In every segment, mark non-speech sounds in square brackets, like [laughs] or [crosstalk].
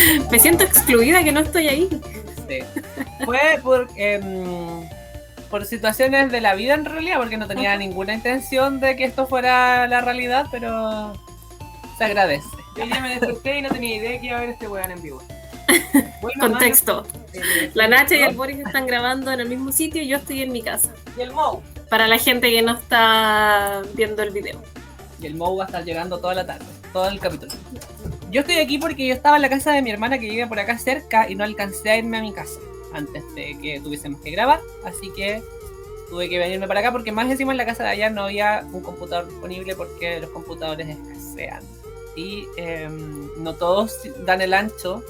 [laughs] Me siento excluida que no estoy ahí. Sí. Fue por, em, por situaciones de la vida en realidad, porque no tenía ninguna intención de que esto fuera la realidad, pero se agradece. Yo ya me desperté y no tenía idea que iba a ver este weón en vivo. [laughs] Bueno, Contexto. La Nacha y el Boris están grabando en el mismo sitio y yo estoy en mi casa. Y el Mou. Para la gente que no está viendo el video. Y el Mou va a estar llegando toda la tarde, todo el capítulo. Yo estoy aquí porque yo estaba en la casa de mi hermana que vive por acá cerca y no alcancé a irme a mi casa antes de que tuviésemos que grabar, así que tuve que venirme para acá porque más encima en la casa de allá no había un computador disponible porque los computadores escasean y em, no todos dan el ancho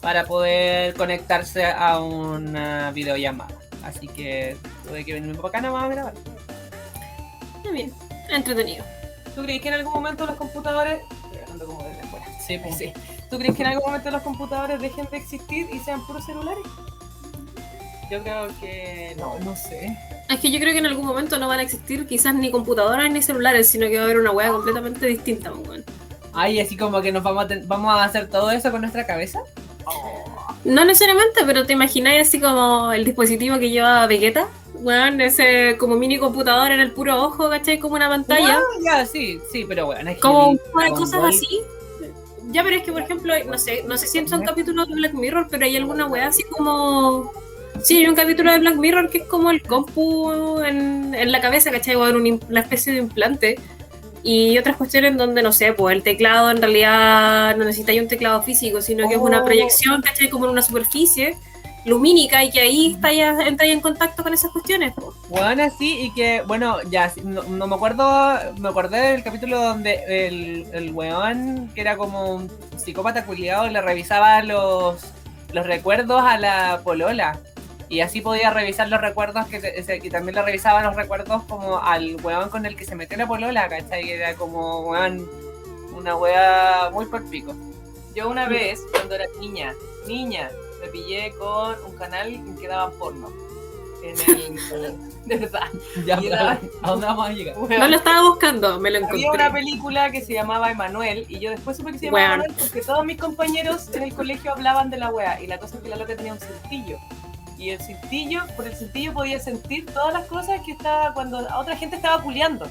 para poder conectarse a una videollamada. Así que tuve que venirme para acá nada más a grabar. Muy bien. Entretenido. ¿Tú crees que en algún momento los computadores. Estoy como afuera. Sí, pues. Sí. ¿Tú crees que en algún momento los computadores dejen de existir y sean puros celulares? Yo creo que no. no sé. Es que yo creo que en algún momento no van a existir quizás ni computadoras ni celulares, sino que va a haber una wea completamente distinta, weón. Ay, así como que nos vamos a, ten- vamos a hacer todo eso con nuestra cabeza. No necesariamente, pero te imagináis así como el dispositivo que lleva Vegeta, weón, ese como mini computador en el puro ojo, ¿cachai? Como una pantalla. Ah, ya, sí, sí, pero bueno. es como cosas así. Ya, pero es que, por ejemplo, no sé, no sé si son capítulos de Black Mirror, pero hay alguna weá así como. Sí, hay un capítulo de Black Mirror que es como el compu en, en la cabeza, ¿cachai? O en un una especie de implante. Y otras cuestiones donde, no sé, pues el teclado en realidad no necesita un teclado físico, sino que es una Oh. proyección, ¿cachai? Como en una superficie lumínica y que ahí está ya, entra en contacto con esas cuestiones. pues. Bueno, sí, y que, bueno, ya, no, no me acuerdo, me acordé del capítulo donde el, el weón, que era como un psicópata culiado, le revisaba los, los recuerdos a la polola. Y así podía revisar los recuerdos, que, que también le revisaba los recuerdos como al weón con el que se metió la polola, ¿cachai? Que era como, weón, una wea muy por pico. Yo una vez, cuando era niña, niña, me pillé con un canal en que daban porno. En el. [laughs] de verdad. Ya, era- ¿a dónde vamos a llegar? No lo estaba buscando, me lo encontré. Había una película que se llamaba Emanuel y yo después supe que se llamaba. Emanuel porque todos mis compañeros en el colegio hablaban de la wea y la cosa es que la loca tenía un cintillo. Y el cintillo, por el cintillo podía sentir todas las cosas que estaba cuando a otra gente estaba culeando.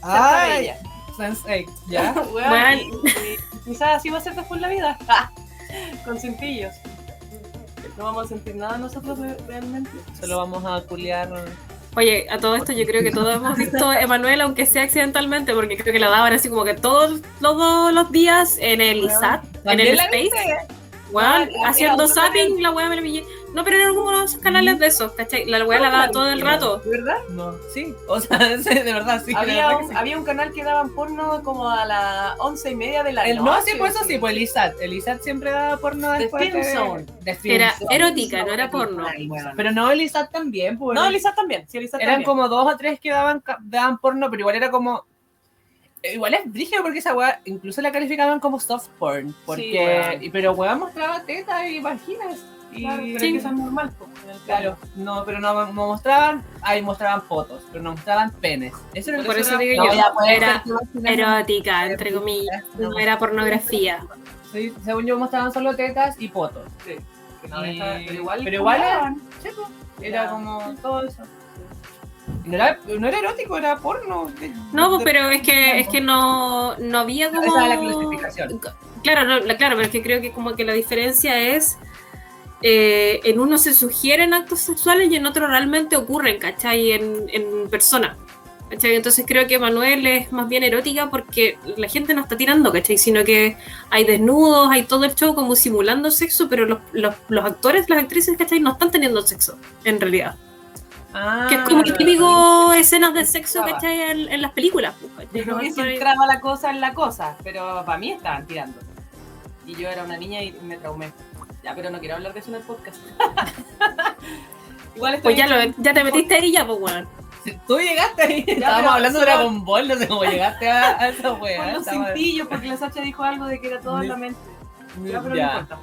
cerca de ella. Sense8, [laughs] ¿ya? Y- y quizás así va a ser después la vida. [laughs] Con cintillos. No vamos a sentir nada nosotros re- realmente. Solo vamos a culiar. Oye, a todo esto yo creo que todos hemos visto Emanuel, aunque sea accidentalmente, porque creo que la daban así como que todos, todos los días en el ISAT, en ¿También el Space. Weón, Ah, haciendo zapping, la weá me la pillé. No, pero era alguno de esos canales de esos, ¿cachai? La weá la daba todo el rato. ¿De verdad? No, sí. O sea, [laughs] de verdad, sí. había, verdad un, sí. había un canal que daban porno como a las once y media de la El- noche. no, sí, pues eso sí, pues el ISAT. El ISAT siempre daba porno The después Film de- Zone. de Film Era Zone. erótica, no era porno. Ay. Pero no, el ISAT también, pues. No, Lisa también. Sí, Lisa Eran también. como dos o tres que daban, daban porno, pero igual era como... eh, Igual es brígido porque esa weá incluso la calificaban como soft porn. Porque, pero weá mostraba tetas y vaginas. Y, Claro, pero Sí. es que eso es normal. po, en el Claro, no, pero no, no mostraban, ahí mostraban fotos, pero no mostraban penes. Eso era Por eso era- digo no, yo, puede era no- Erótica, entre comillas. No era pornografía. Sí, según yo mostraban solo tetas y fotos. Sí, que no Y- deja- pero igual. pero igual era- culiaban. Era como todo eso. No era, no era erótico, era porno. No, pues, pero es que, es que no, no había como... Esa es la clasificación. Claro, no, la- claro, pero es que creo que como que la diferencia es eh, en uno se sugieren actos sexuales y en otro realmente ocurren, ¿cachai? En, en persona. ¿cachai? Entonces creo que Manuel es más bien erótica porque la gente no está tirando, ¿cachai? Sino que hay desnudos, hay todo el show como simulando sexo, pero los, los, los actores, las actrices, ¿cachai? No están teniendo sexo, en realidad. Ah, Que es como el típico escenas de sexo. ¿cachai? En, en las películas. pues. Yo creo que se entraba la cosa en la cosa, pero para mí estaban tirando. Y yo era una niña y me traumé. Ya, pero no quiero hablar de eso en el podcast. [laughs] Igual estoy Pues ya, lo, ya te metiste ahí ya, pues bueno. Tú llegaste ahí. [laughs] Estábamos hablando de Dragon Ball, no sé cómo llegaste a, a esa [laughs] con wea. los cintillos, porque la Sacha dijo algo de que era todo en la mente. Ya, pero no importa.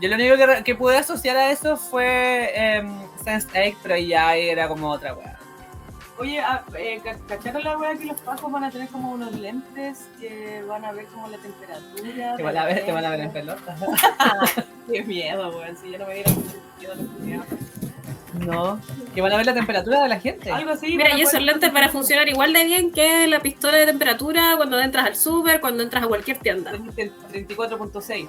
Yo lo único que, que pude asociar a eso fue em, Sense8, pero ya era como otra wea. Oye, ah, eh, ca- ¿cacharon la wea que los pajos van a tener como unos lentes que van a ver como la temperatura? Te van a ver, te van a ver en pelota. Qué miedo, weón. Si ya no me dieron miedo los culiados. No. Que van a ver la temperatura de la gente. Algo así. Mira, y esos lentes para funcionar igual de bien que la pistola de temperatura cuando entras al súper, cuando entras a cualquier tienda. 34.6.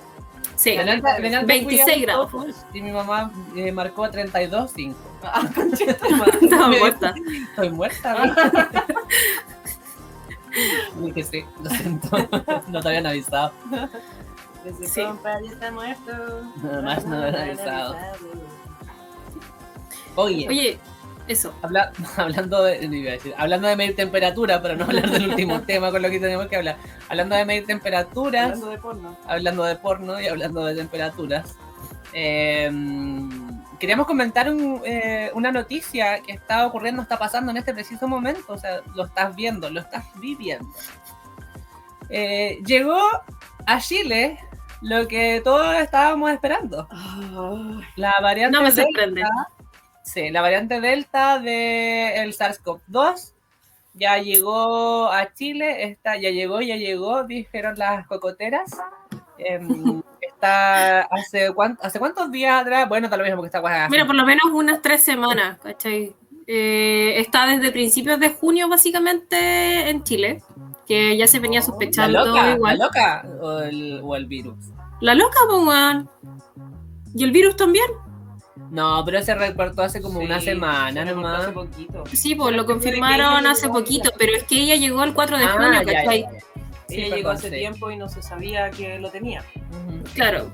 Sí, Delante- delante 26 fui a un grados. Y mi mamá eh, marcó 32.5. [laughs] Ah, conchita estaba muerta. Estoy muerta. [laughs] ¿no? [laughs] Dije sí, lo siento. No te habían avisado. Sí. compa ya está muerto. Nada [laughs] más no avisado. [laughs] Oye, Oye, eso. habla- [laughs] hablando de iba a decir, hablando de medir temperatura, para no hablar del último tema con lo que tenemos que hablar. Hablando de medir temperaturas, Hablando de porno. hablando de porno y hablando de temperaturas. eh, queríamos comentar un, eh, una noticia que está ocurriendo, está pasando en este preciso momento. O sea, lo estás viendo, lo estás viviendo. Eh, llegó a Chile lo que todos estábamos esperando. La variante No me Delta- sorprende. Sí, la variante Delta del SARS-CoV-2 ya llegó a Chile, está, ya llegó, ya llegó, dijeron las cocoteras. Em, [laughs] está hace, cuán- ¿hace cuántos días atrás? Bueno, está lo mismo porque está guay. Mira, por lo menos unas tres semanas, ¿cachai? Eh, está desde principios de junio, básicamente, en Chile, que ya se venía ¿La sospechando loca? igual. ¿La loca o el, o el virus? La loca, weón. ¿Y el virus también? No, pero se reportó hace como una semana se nomás. Hace poquito. Sí, pues lo confirmaron hace poquito, pero es que ella llegó el 4 de Ah, junio, ya, ¿cachai? ya, ya. Sí, Ella perdón, llegó hace sí. tiempo y no se sabía que lo tenía. Claro.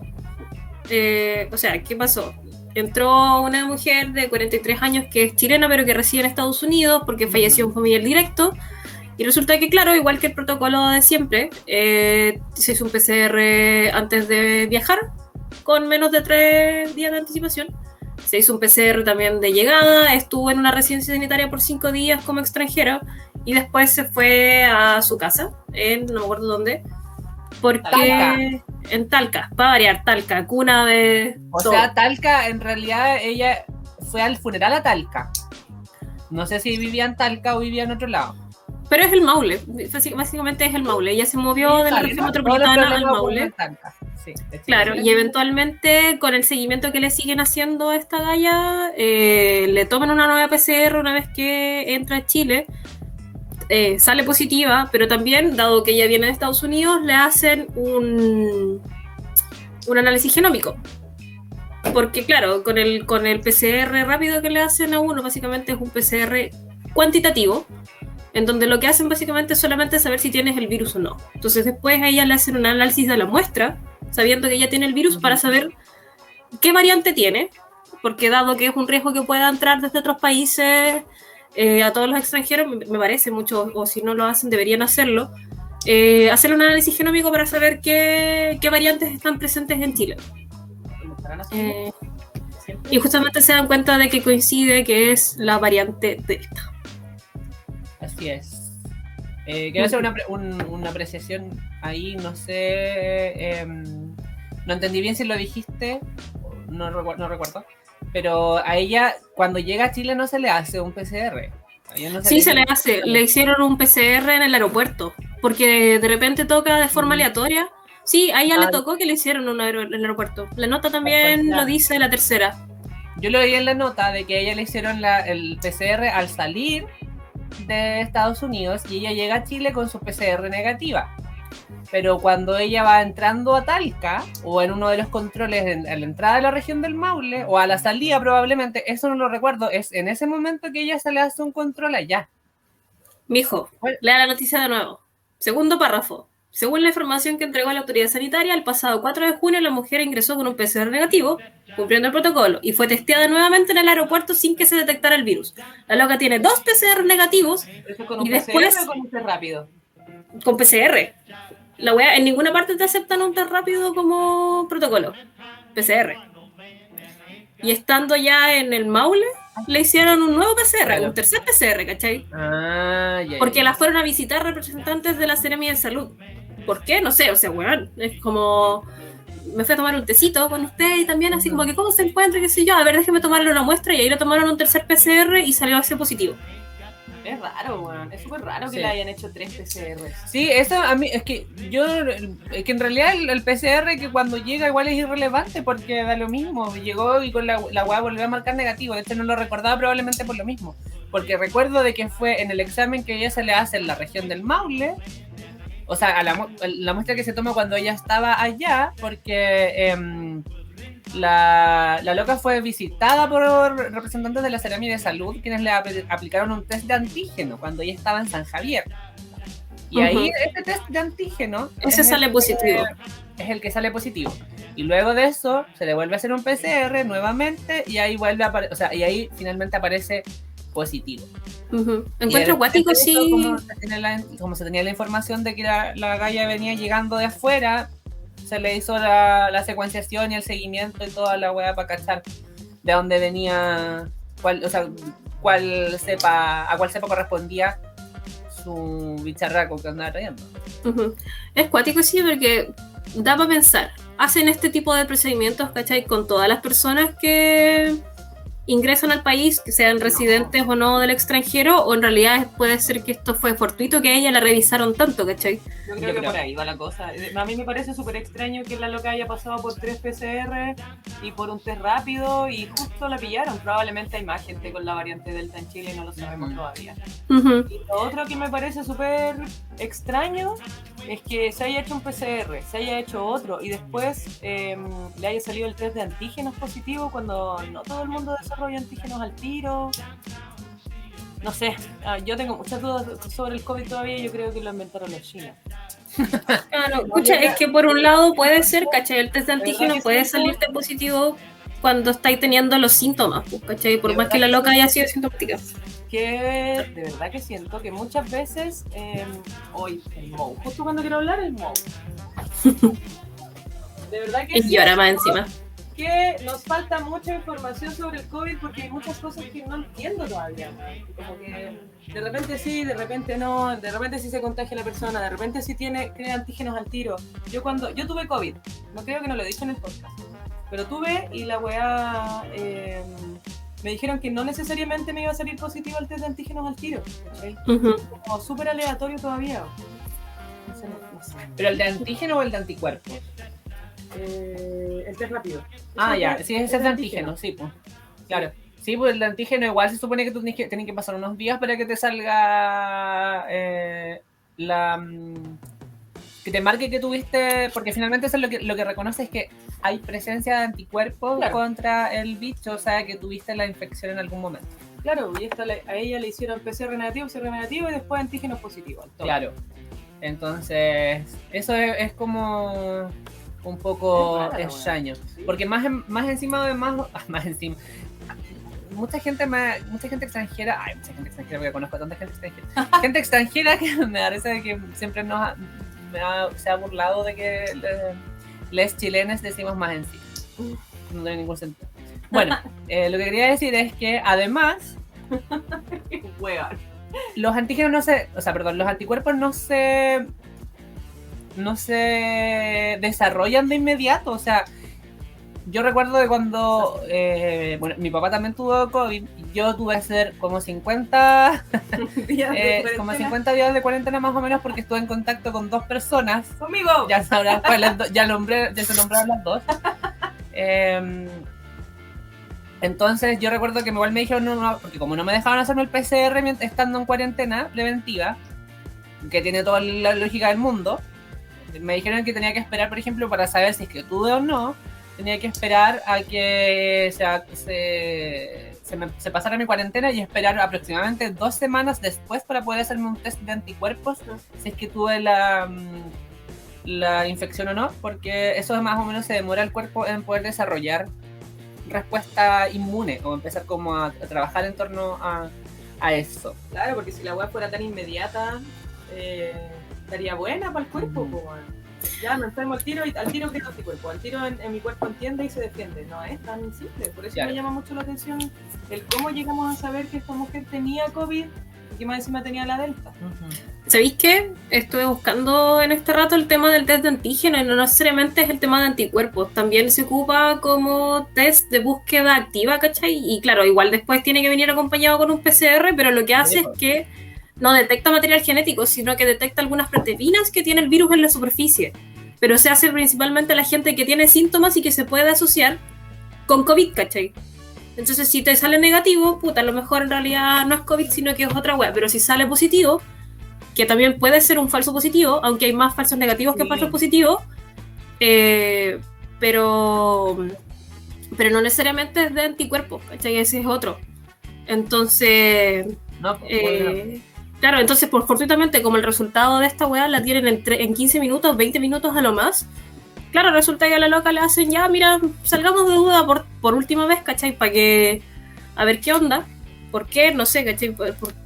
Eh, o sea, ¿qué pasó? Entró una mujer de 43 años que es chilena, pero que reside en Estados Unidos porque falleció un familiar directo. Y resulta que, claro, igual que el protocolo de siempre, eh, se hizo un PCR antes de viajar, con menos de tres días de anticipación. Se hizo un PCR también de llegada, estuvo en una residencia sanitaria por cinco días como extranjero y después se fue a su casa, en no me acuerdo dónde, porque Talca. en Talca, para variar, Talca, cuna de O todo. sea, Talca, en realidad ella fue al funeral a Talca. No sé si vivía en Talca o vivía en otro lado. Pero es el Maule, básicamente es el Maule, ella se movió de la región metropolitana al Maule. Sí, Claro, y eventualmente con el seguimiento que le siguen haciendo a esta galla, eh, le toman una nueva PCR una vez que entra a Chile, eh, sale positiva, pero también, dado que ella viene de Estados Unidos, le hacen un, un análisis genómico. Porque claro, con el, con el PCR rápido que le hacen a uno, básicamente es un PCR cuantitativo, en donde lo que hacen básicamente es solamente saber si tienes el virus o no. Entonces después a ella le hacen un análisis de la muestra, sabiendo que ella tiene el virus, para saber qué variante tiene, porque dado que es un riesgo que pueda entrar desde otros países eh, a todos los extranjeros, me, parece mucho, o si no lo hacen, deberían hacerlo, eh, hacer un análisis genómico para saber qué, qué variantes están presentes en Chile. Eh, y justamente se dan cuenta de que coincide que es la variante Delta. Así es. Eh, quiero hacer una, un- una apreciación ahí, no sé. em, no entendí bien si lo dijiste, no, recu- no recuerdo. Pero a ella, cuando llega a Chile, no se le hace un PCR. No Sí, se le hace. Le hicieron un PCR en el aeropuerto, porque de repente toca de forma Mm. aleatoria. Sí, a ella Ah. le tocó que le hicieron en el aeropuerto. La nota también lo dice la tercera. Yo lo leí en la nota de que a ella le hicieron la- el PCR al salir de Estados Unidos y ella llega a Chile con su PCR negativa. Pero cuando ella va entrando a Talca o en uno de los controles en- a la entrada de la región del Maule o a la salida probablemente, eso no lo recuerdo, es en ese momento que ella se le hace un control allá. Mijo, lea la noticia de nuevo. Segundo párrafo. Según la información que entregó la autoridad sanitaria, el pasado 4 de junio la mujer ingresó con un PCR negativo, cumpliendo el protocolo, y fue testeada nuevamente en el aeropuerto sin que se detectara el virus. La loca tiene dos PCR negativos ¿Eso con un y PCR después- o con un test rápido? con PCR. La wea, en ninguna parte te aceptan un test rápido como protocolo. PCR. Y estando ya en el Maule, le hicieron un nuevo PCR, Claro. un tercer PCR, ¿cachai? Ah, ya, ya, Porque la fueron a visitar representantes de la Seremia de Salud. ¿Por qué? No sé, o sea, weón, es como... Me fui a tomar un tecito con usted y también así como que cómo se encuentra, qué sé yo, a ver, déjeme tomarle una muestra y ahí le tomaron un tercer PCR y salió ese positivo. Es raro, weón. Es súper raro que Sí. le hayan hecho tres PCRs. Sí, eso a mí, es que yo, es que en realidad el, el PCR que cuando llega igual es irrelevante porque da lo mismo. Llegó y con la, la weá volvió a marcar negativo. De hecho no lo recordaba probablemente por lo mismo. Porque recuerdo de que fue en el examen que ella se le hace en la región del Maule. O sea, a la, mu- la muestra que se toma cuando ella estaba allá, porque em, la, la loca fue visitada por representantes de la Seremi de Salud, quienes le apl- aplicaron un test de antígeno cuando ella estaba en San Javier. Y ahí este test de antígeno Ese es sale que- positivo. es el que sale positivo. Y luego de eso se le vuelve a hacer un PCR nuevamente y ahí vuelve a o sea, y ahí finalmente aparece positivo. Ujú. Y Encuentro eso, sí. Como se, tiene la, como se tenía la información de que la, la galla venía llegando de afuera, se le hizo la, la secuenciación y el seguimiento y toda la weá para cachar de dónde venía, cuál, o sea, cuál cepa, a cuál cepa correspondía su bicharraco que andaba trayendo. Ujú. Es cuático, sí, porque da para pensar. Hacen este tipo de procedimientos, ¿cachai? Con todas las personas que ingresan al país, que sean residentes o no del extranjero, o en realidad puede ser que esto fue fortuito, que a ella la revisaron tanto, ¿cachai? Yo creo Yo que creo. por ahí va la cosa. Eh, A mí me parece súper extraño que la loca haya pasado por tres PCR y por un test rápido y justo la pillaron. Probablemente hay más gente con la variante Delta en Chile y no lo sabemos Ujú. todavía. Ujú. Y lo otro que me parece súper extraño es que se haya hecho un PCR, se haya hecho otro y después eh, le haya salido el test de antígenos positivo cuando no todo el mundo desarrolla antígenos al tiro. No sé, ah, yo tengo muchas dudas sobre el COVID todavía y yo creo que lo inventaron los chinos. [laughs] Claro, escucha, es que por un lado puede ser, ¿cachai? El test de antígeno puede salirte positivo cuando estáis teniendo los síntomas, pues, ¿cachai? Por más que la loca haya sido sintomática. que de verdad que siento que muchas veces eh, hoy el Mou, justo cuando quiero hablar el Mou. [laughs] De verdad que Y llora más encima. Que nos falta mucha información sobre el COVID porque hay muchas cosas que no entiendo todavía. Como que de repente sí, de repente no, de repente sí se contagia la persona, de repente sí tiene, tiene antígenos al tiro. Yo cuando, yo tuve COVID, no creo que no lo he dicho en el podcast, pero tuve y la weá eh, me dijeron que no necesariamente me iba a salir positivo el test de antígenos al tiro. Ujú. Como súper aleatorio todavía. No sé, no sé. ¿Pero el de antígeno o el de anticuerpos? Eh, el test rápido. Ah, ya, es sí, ese es de antígeno, sí, pues. Claro. Sí, pues el antígeno igual se supone que tú tienes que, tienen que pasar unos días para que te salga eh, la... mm, que te marque que tuviste, porque finalmente eso es lo que, lo que reconoce es que hay presencia de anticuerpos Claro. contra el bicho, o sea, que tuviste la infección en algún momento. Claro, y esta le- a ella le hicieron PCR negativo, PCR negativo y después antígenos positivos. Claro. Entonces, eso es, es como un poco extraño. Sí. Porque más, en- más encima de más, [laughs] más encima. Mucha gente, me- mucha gente extranjera, ay, mucha gente extranjera, porque conozco a tanta gente extranjera. [laughs] gente extranjera que me parece que siempre nos ha- me ha- se ha burlado de que le- les chilenes decimos más encima. No tiene ningún sentido. Bueno, [laughs] eh, lo que quería decir es que además los antígenos no se, o sea, perdón, los anticuerpos no se no se desarrollan de inmediato, o sea, yo recuerdo de cuando, eh, bueno, mi papá también tuvo COVID, yo tuve que hacer como 50, [laughs] Días de eh, como 50 días de cuarentena más o menos porque estuve en contacto con dos personas, Conmigo. ya sabrás cuáles, [laughs] ya, nombré, ya se nombraron las dos. [laughs] Em, entonces yo recuerdo que igual me dijeron, no, no, porque como no me dejaban hacerme el PCR estando en cuarentena preventiva, que tiene toda la lógica del mundo, me dijeron que tenía que esperar, por ejemplo, para saber si es que tuve o no, tenía que esperar a que se, se, se me- se pasara mi cuarentena y esperar aproximadamente dos semanas después para poder hacerme un test de anticuerpos si es que tuve la, mm, la infección o no, porque eso más o menos se demora el cuerpo en poder desarrollar respuesta inmune o empezar como a, a trabajar en torno a, a eso. Claro, porque si la web fuera tan inmediata, eh, estaría buena para el cuerpo. Weón. Ya me enfermo al tiro y al tiro creo anticuerpo. Al tiro en, en mi cuerpo entiende y se defiende. No es tan simple. Por eso Claro. me llama mucho la atención el cómo llegamos a saber que esta mujer tenía COVID porque más encima tenía la delta. ¿Sabéis qué? Estuve buscando en este rato el tema del test de antígeno y no necesariamente es el tema de anticuerpos. También se ocupa como test de búsqueda activa, ¿cachai? Y claro, igual después tiene que venir acompañado con un PCR, pero lo que hace es que no detecta material genético, sino que detecta algunas proteínas que tiene el virus en la superficie. Pero se hace principalmente la gente que tiene síntomas y que se puede asociar con COVID, ¿cachai? Entonces, si te sale negativo, puta, a lo mejor en realidad no es COVID, sino que es otra web. Pero si sale positivo, que también puede ser un falso positivo, aunque hay más falsos negativos que Sí. falsos positivos, eh, pero, pero no necesariamente es de anticuerpos, ¿cachai? Ese es otro. Entonces, No, pues, eh, claro, entonces por fortuitamente, como el resultado de esta weá la tienen en, en 15 minutos, 20 minutos a lo más, claro, resulta que a la loca le hacen ya, mira, salgamos de duda por, por última vez, ¿cachai? Para que, a ver qué onda. ¿Por qué? No sé, ¿cachai?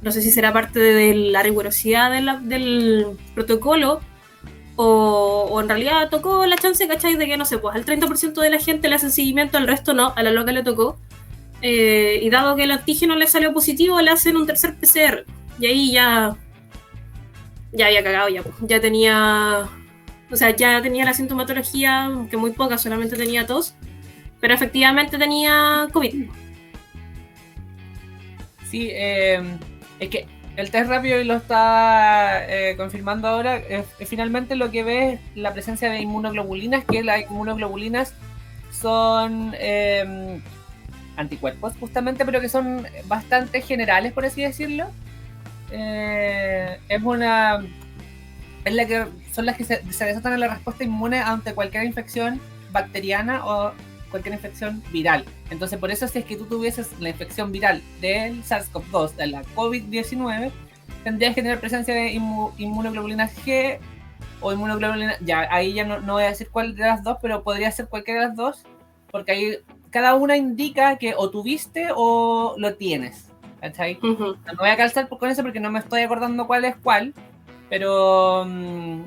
No sé si será parte de la rigurosidad del protocolo o, o en realidad tocó la chance, ¿cachai? De que, no sé, pues al 30% de la gente le hacen seguimiento, al resto no, a la loca le tocó. Eh, y dado que el antígeno le salió positivo, le hacen un tercer PCR. Y ahí ya. Ya había cagado, ya. Ya tenía. O sea, ya tenía la sintomatología, que muy poca, solamente tenía tos. Pero efectivamente tenía COVID. Sí, eh, es que el test rápido y lo está eh, confirmando ahora. finalmente lo que ve es la presencia de inmunoglobulinas, que las inmunoglobulinas son eh, anticuerpos justamente, pero que son bastante generales, por así decirlo. Eh, es una. Es la que son las que se, se desatan en la respuesta inmune ante cualquier infección bacteriana o cualquier infección viral. Entonces, por eso si es que tú tuvieses la infección viral del SARS-CoV-2, de la COVID-19, tendrías que tener presencia de inmu- inmunoglobulinas G o inmunoglobulinas... Ya, ahí ya no, no voy a decir cuál de las dos, pero podría ser cualquiera de las dos, porque ahí cada una indica que o tuviste o lo tienes. ¿Cachai? Ujú. No me voy a calzar con eso porque no me estoy acordando cuál es cuál, pero mm,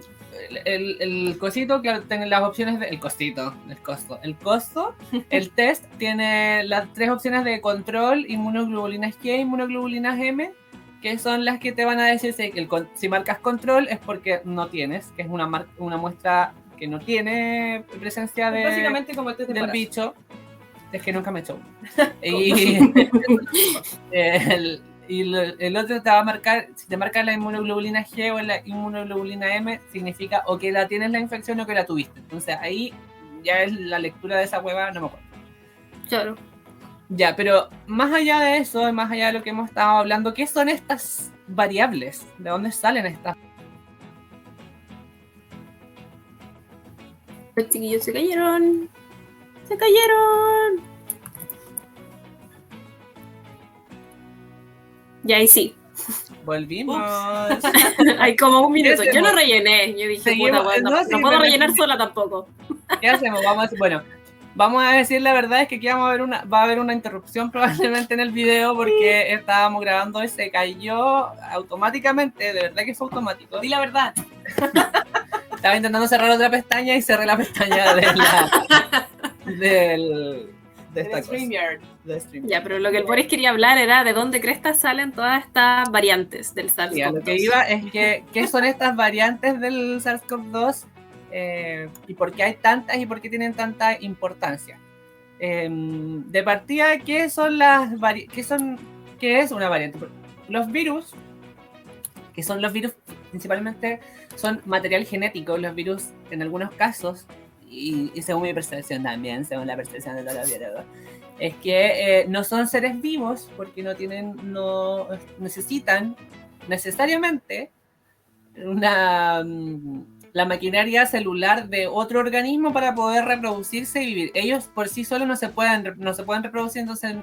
el, el, el cosito que tiene las opciones de, el cosito, el costo, el costo, [laughs] el test tiene las tres opciones de control, inmunoglobulinas G, inmunoglobulinas M, que son las que te van a decir si, el si marcas control es porque no tienes, que es una, mar- una muestra que no tiene presencia de, Básicamente como el test de del embarazo. bicho. Es que nunca me he hecho uno. [laughs] y [laughs] el, y lo- el otro te va a marcar, si te marca la inmunoglobulina G o la inmunoglobulina M, significa o que la tienes la infección o que la tuviste. Entonces ahí ya es la lectura de esa hueva, no me acuerdo. Claro. Ya, pero más allá de eso, más allá de lo que hemos estado hablando, ¿qué son estas variables? ¿De dónde salen estas? Los chiquillos se cayeron. Se cayeron. Y ahí sí. Volvimos. [laughs] Hay como un minuto. ¿Qué Yo no hacemos? rellené. Yo dije, Seguimos- bueno, no, no, sí, no puedo rellenar sola tampoco. ¿Qué hacemos? Vamos a decir, bueno, vamos a decir la verdad es que aquí vamos a ver una, va a haber una interrupción probablemente en el video porque estábamos grabando y se cayó automáticamente, de verdad que fue automático. Di la verdad. [laughs] Estaba intentando cerrar otra pestaña y cerré la pestaña de la [laughs] del de esta StreamYard. Ya, pero lo que el Boris quería hablar era de dónde crestas salen todas estas variantes del Sí, a lo que SARS-CoV-2. iba es que qué son estas variantes del SARS-CoV-2 eh, y por qué hay tantas y por qué tienen tanta importancia. Eh, de partida, ¿qué son las qué son qué es una variante? Los virus, que son los virus principalmente son material genético, los virus en algunos casos y, y según mi percepción también, según la percepción de los biólogos, es que eh, no son seres vivos porque no tienen, no necesitan necesariamente una, mm, la maquinaria celular de otro organismo para poder reproducirse y vivir. Ellos por sí solos no se pueden, no se pueden reproducir, entonces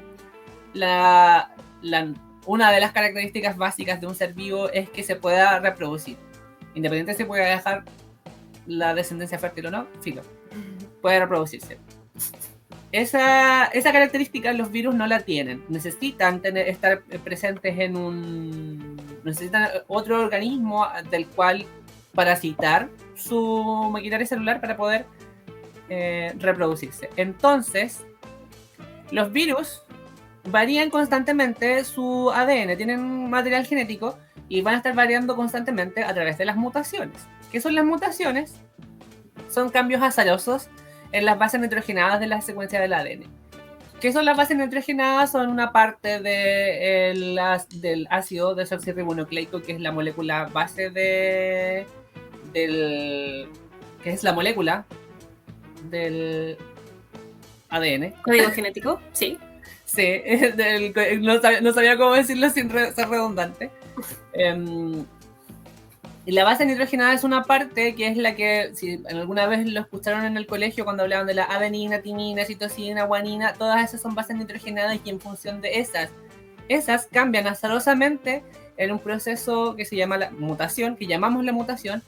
la, la- una de las características básicas de un ser vivo es que se pueda reproducir. Independiente si pueda dejar la descendencia fértil o no, filo, puede reproducirse. Esa, esa característica los virus no la tienen. Necesitan tener, estar presentes en un... Necesitan otro organismo del cual parasitar su maquinaria celular para poder eh, reproducirse. Entonces, los virus varían constantemente su ADN, tienen material genético y van a estar variando constantemente a través de las mutaciones. ¿Qué son las mutaciones? Son cambios azarosos en las bases nitrogenadas de la secuencia del ADN. ¿Qué son las bases nitrogenadas? Son una parte de el, del ácido desoxirribonucleico, que es la molécula base de, del... que es la molécula del ADN. ¿Código genético? Sí. [laughs] Sí, [laughs] del, no, sabía, no, sabía, cómo decirlo sin re, ser redundante. Um, y la base nitrogenada es una parte que es la que, si alguna vez lo escucharon en el colegio cuando hablaban de la adenina, timina, citosina, guanina, todas esas son bases nitrogenadas y en función de esas, esas cambian azarosamente en un proceso que se llama la mutación, que llamamos la mutación,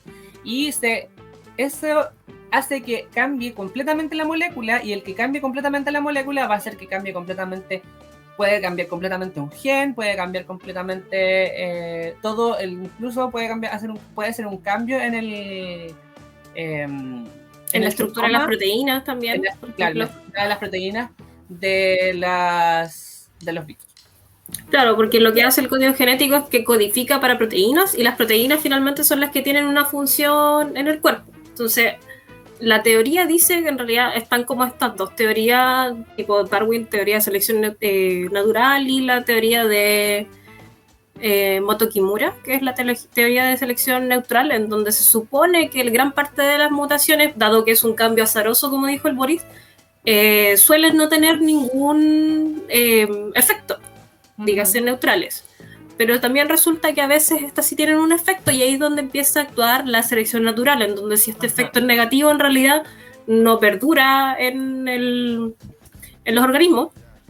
y se, eso hace que cambie completamente la molécula y el que cambie completamente la molécula va a hacer que cambie completamente puede cambiar completamente un gen, puede cambiar completamente eh, todo, el, incluso puede cambiar, hacer un, puede ser un cambio en el eh, en, en, la estructura de las proteínas también. La, claro, la estructura de las proteínas de las de los virus. Claro, porque lo que hace el código genético es que codifica para proteínas y las proteínas finalmente son las que tienen una función en el cuerpo. Entonces, la teoría dice que en realidad están como estas dos teorías, tipo Darwin, teoría de selección eh, natural y la teoría de eh, Moto Kimura, que es la teoría de selección neutral, en donde se supone que el gran parte de las mutaciones, dado que es un cambio azaroso, como dijo el Boris, eh, suelen no tener ningún eh, efecto, dígase neutrales pero también resulta que a veces estas sí tienen un efecto y ahí es donde empieza a actuar la selección natural, en donde si este efecto es negativo en realidad no perdura en, el, en los organismos,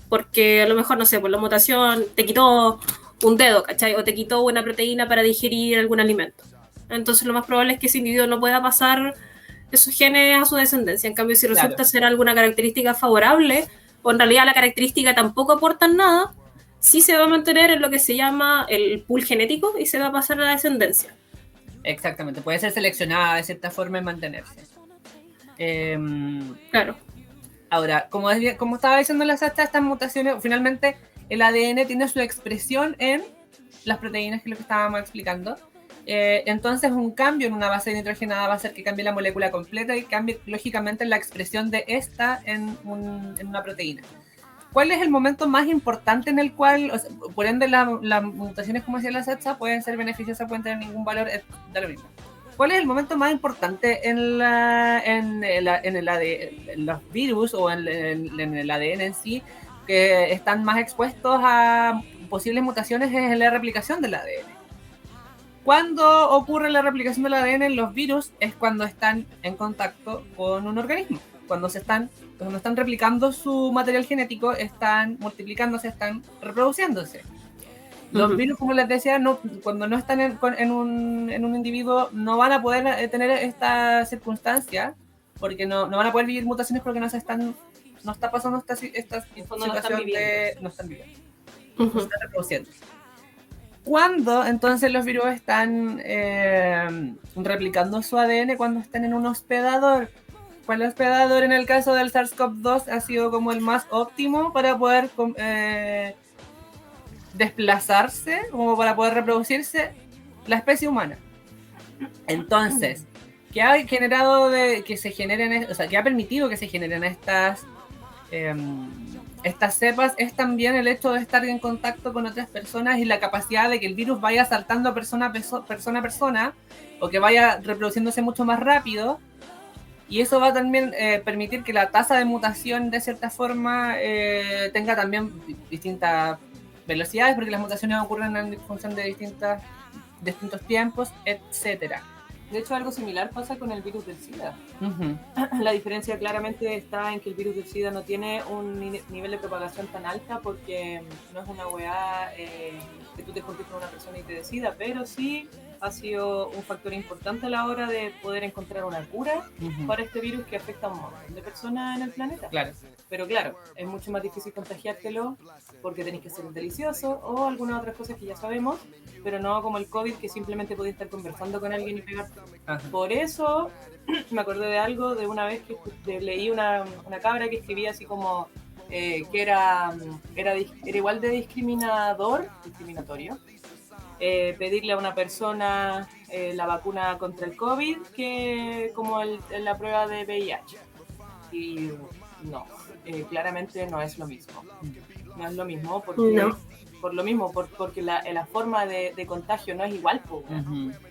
porque a lo mejor, no sé, por la mutación te quitó un dedo, ¿cachai? O te quitó una proteína para digerir algún alimento. Entonces lo más probable es que ese individuo no pueda pasar esos genes a su descendencia. En cambio, si resulta claro. ser alguna característica favorable, o en realidad la característica tampoco aporta nada, sí se va a mantener en lo que se llama el pool genético y se va a pasar a la descendencia. Exactamente, puede ser seleccionada de cierta forma y mantenerse. Eh, claro. Ahora, como, como estaba diciendo la Sacha, estas mutaciones, finalmente el ADN tiene su expresión en las proteínas, que es lo que estábamos explicando. Eh, entonces, un cambio en una base nitrogenada va a hacer que cambie la molécula completa y cambie lógicamente la expresión de esta en, un, en una proteína. ¿Cuál es el momento más importante en el cual, o sea, por ende, las la mutaciones, como decía la Sacha, pueden ser beneficiosas, pueden tener ningún valor, da lo mismo? ¿Cuál es el momento más importante en, la, en, el, en, el ADN, en los virus o en, en, el ADN en sí que están más expuestos a posibles mutaciones es la replicación del ADN? Cuando ocurre la replicación del ADN en los virus es cuando están en contacto con un organismo, cuando se están cuando están replicando su material genético, están multiplicándose, están reproduciéndose. Los uh -huh. virus, como les decía, no, cuando no están en, en, un, en, un, individuo, no van a poder eh, tener esta circunstancia, porque no, no, van a poder vivir mutaciones porque no se están, no está pasando esta, esta situación no están de, no están viviendo, uh -huh. no están reproduciendo. Cuando entonces los virus están eh, replicando su ADN, cuando están en un hospedador, el hospedador en el caso del SARS-CoV-2 ha sido como el más óptimo para poder eh, desplazarse, como para poder reproducirse la especie humana. Entonces, ¿qué ha generado de que se generen, o sea, que ha permitido que se generen estas, eh, estas cepas? Es también el hecho de estar en contacto con otras personas y la capacidad de que el virus vaya saltando persona a persona, a persona o que vaya reproduciéndose mucho más rápido y eso va también eh, permitir que la tasa de mutación de cierta forma eh, tenga también distintas velocidades, porque las mutaciones ocurren en función de distintas, distintos tiempos, etcétera. De hecho, algo similar pasa con el virus del SIDA. Uh [clears throat] -huh. La diferencia claramente está en que el virus del SIDA no tiene un nivel de propagación tan alta porque no es una weá eh, que tú te juntes con una persona y te decida, pero sí ha sido un factor importante a la hora de poder encontrar una cura uh -huh. para este virus que afecta a un montón de personas en el planeta. Claro. Pero claro, es mucho más difícil contagiártelo porque tenéis que ser delicioso o algunas otras cosas que ya sabemos, pero no como el COVID que simplemente podéis estar conversando con alguien y pegarte. Ajá. Por eso [clears throat] me acordé de algo de una vez que leí una, una cabra que escribía así como eh, que era, era, era igual de discriminador, discriminatorio, eh, pedirle a una persona eh, la vacuna contra el COVID que como el, la prueba de VIH. Y no, eh, claramente no es lo mismo. No es lo mismo porque... Por lo mismo, porque la, la forma de, contagio no es igual.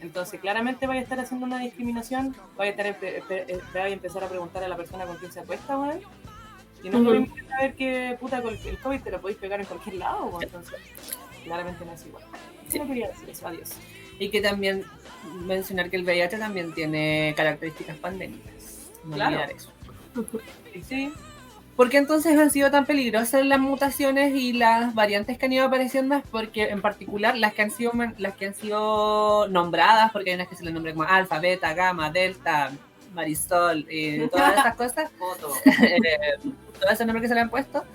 Entonces, claramente vaya a estar haciendo una discriminación, vaya a, estar, a empezar a preguntar a la persona con quién se acuesta, Y no uh saber que puta con el COVID te lo podéis pegar en cualquier lado, entonces claramente no es igual. Sí. No quería decir eso, adiós. Y que también mencionar que el VIH también tiene características pandémicas. No claro. olvidar eso. sí. ¿Por qué entonces han sido tan peligrosas las mutaciones y las variantes que han ido apareciendo? Porque en particular las que han sido las que han sido nombradas, porque hay unas que se les nombran como alfa, beta, gamma, delta, marisol, y todas esas cosas, [laughs] [laughs] eh, todos esos nombres que se le han puesto,